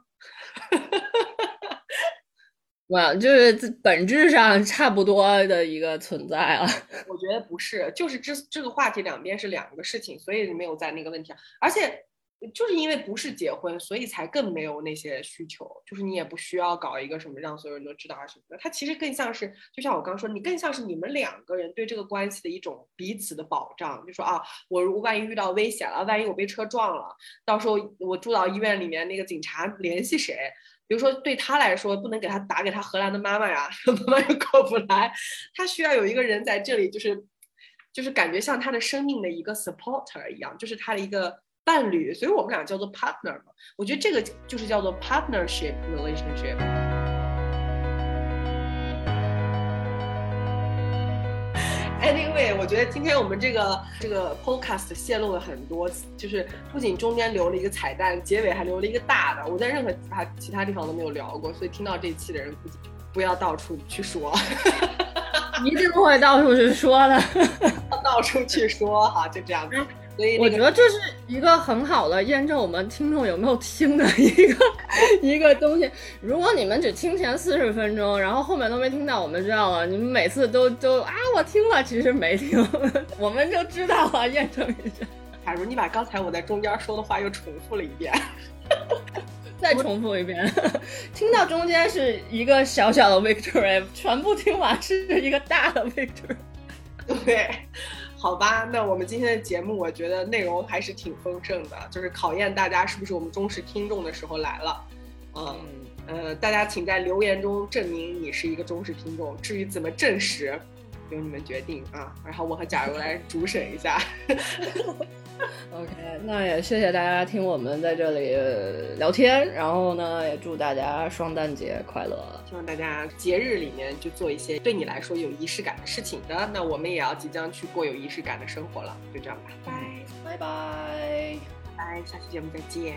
我就是本质上差不多的一个存在啊。我觉得不是，就是这这个话题两边是两个事情，所以没有在那个问题上，而且。就是因为不是结婚，所以才更没有那些需求。就是你也不需要搞一个什么让所有人都知道啊什么的。它其实更像是，就像我刚说，你更像是你们两个人对这个关系的一种彼此的保障。就说啊，我如果万一遇到危险了，万一我被车撞了，到时候我住到医院里面，那个警察联系谁？比如说对他来说，不能给他打给他荷兰的妈妈呀，妈妈又过不来，他需要有一个人在这里，就是就是感觉像他的生命的一个 supporter 一样，就是他的一个。伴侣，所以我们俩叫做 partner 嘛。我觉得这个就是叫做 partnership relationship。Anyway，我觉得今天我们这个这个 podcast 泄露了很多，就是不仅中间留了一个彩蛋，结尾还留了一个大的，我在任何其他其他地方都没有聊过，所以听到这一期的人估计不要到处去说，一定会到处去说的，到处去说哈，就这样子。所以我觉得这是一个很好的验证我们听众有没有听的一个 一个东西。如果你们只听前四十分钟，然后后面都没听到，我们知道了。你们每次都都啊，我听了，其实没听，我们就知道了，验证一下。假如你把刚才我在中间说的话又重复了一遍，再重复一遍，听到中间是一个小小的 victory，全部听完是一个大的 victory。对。好吧，那我们今天的节目，我觉得内容还是挺丰盛的，就是考验大家是不是我们忠实听众的时候来了。嗯，呃，大家请在留言中证明你是一个忠实听众，至于怎么证实，由你们决定啊。然后我和贾如来主审一下。OK，那也谢谢大家听我们在这里聊天，然后呢，也祝大家双旦节快乐，希望大家节日里面就做一些对你来说有仪式感的事情的。那我们也要即将去过有仪式感的生活了，就这样吧，拜拜拜拜，下期节目再见。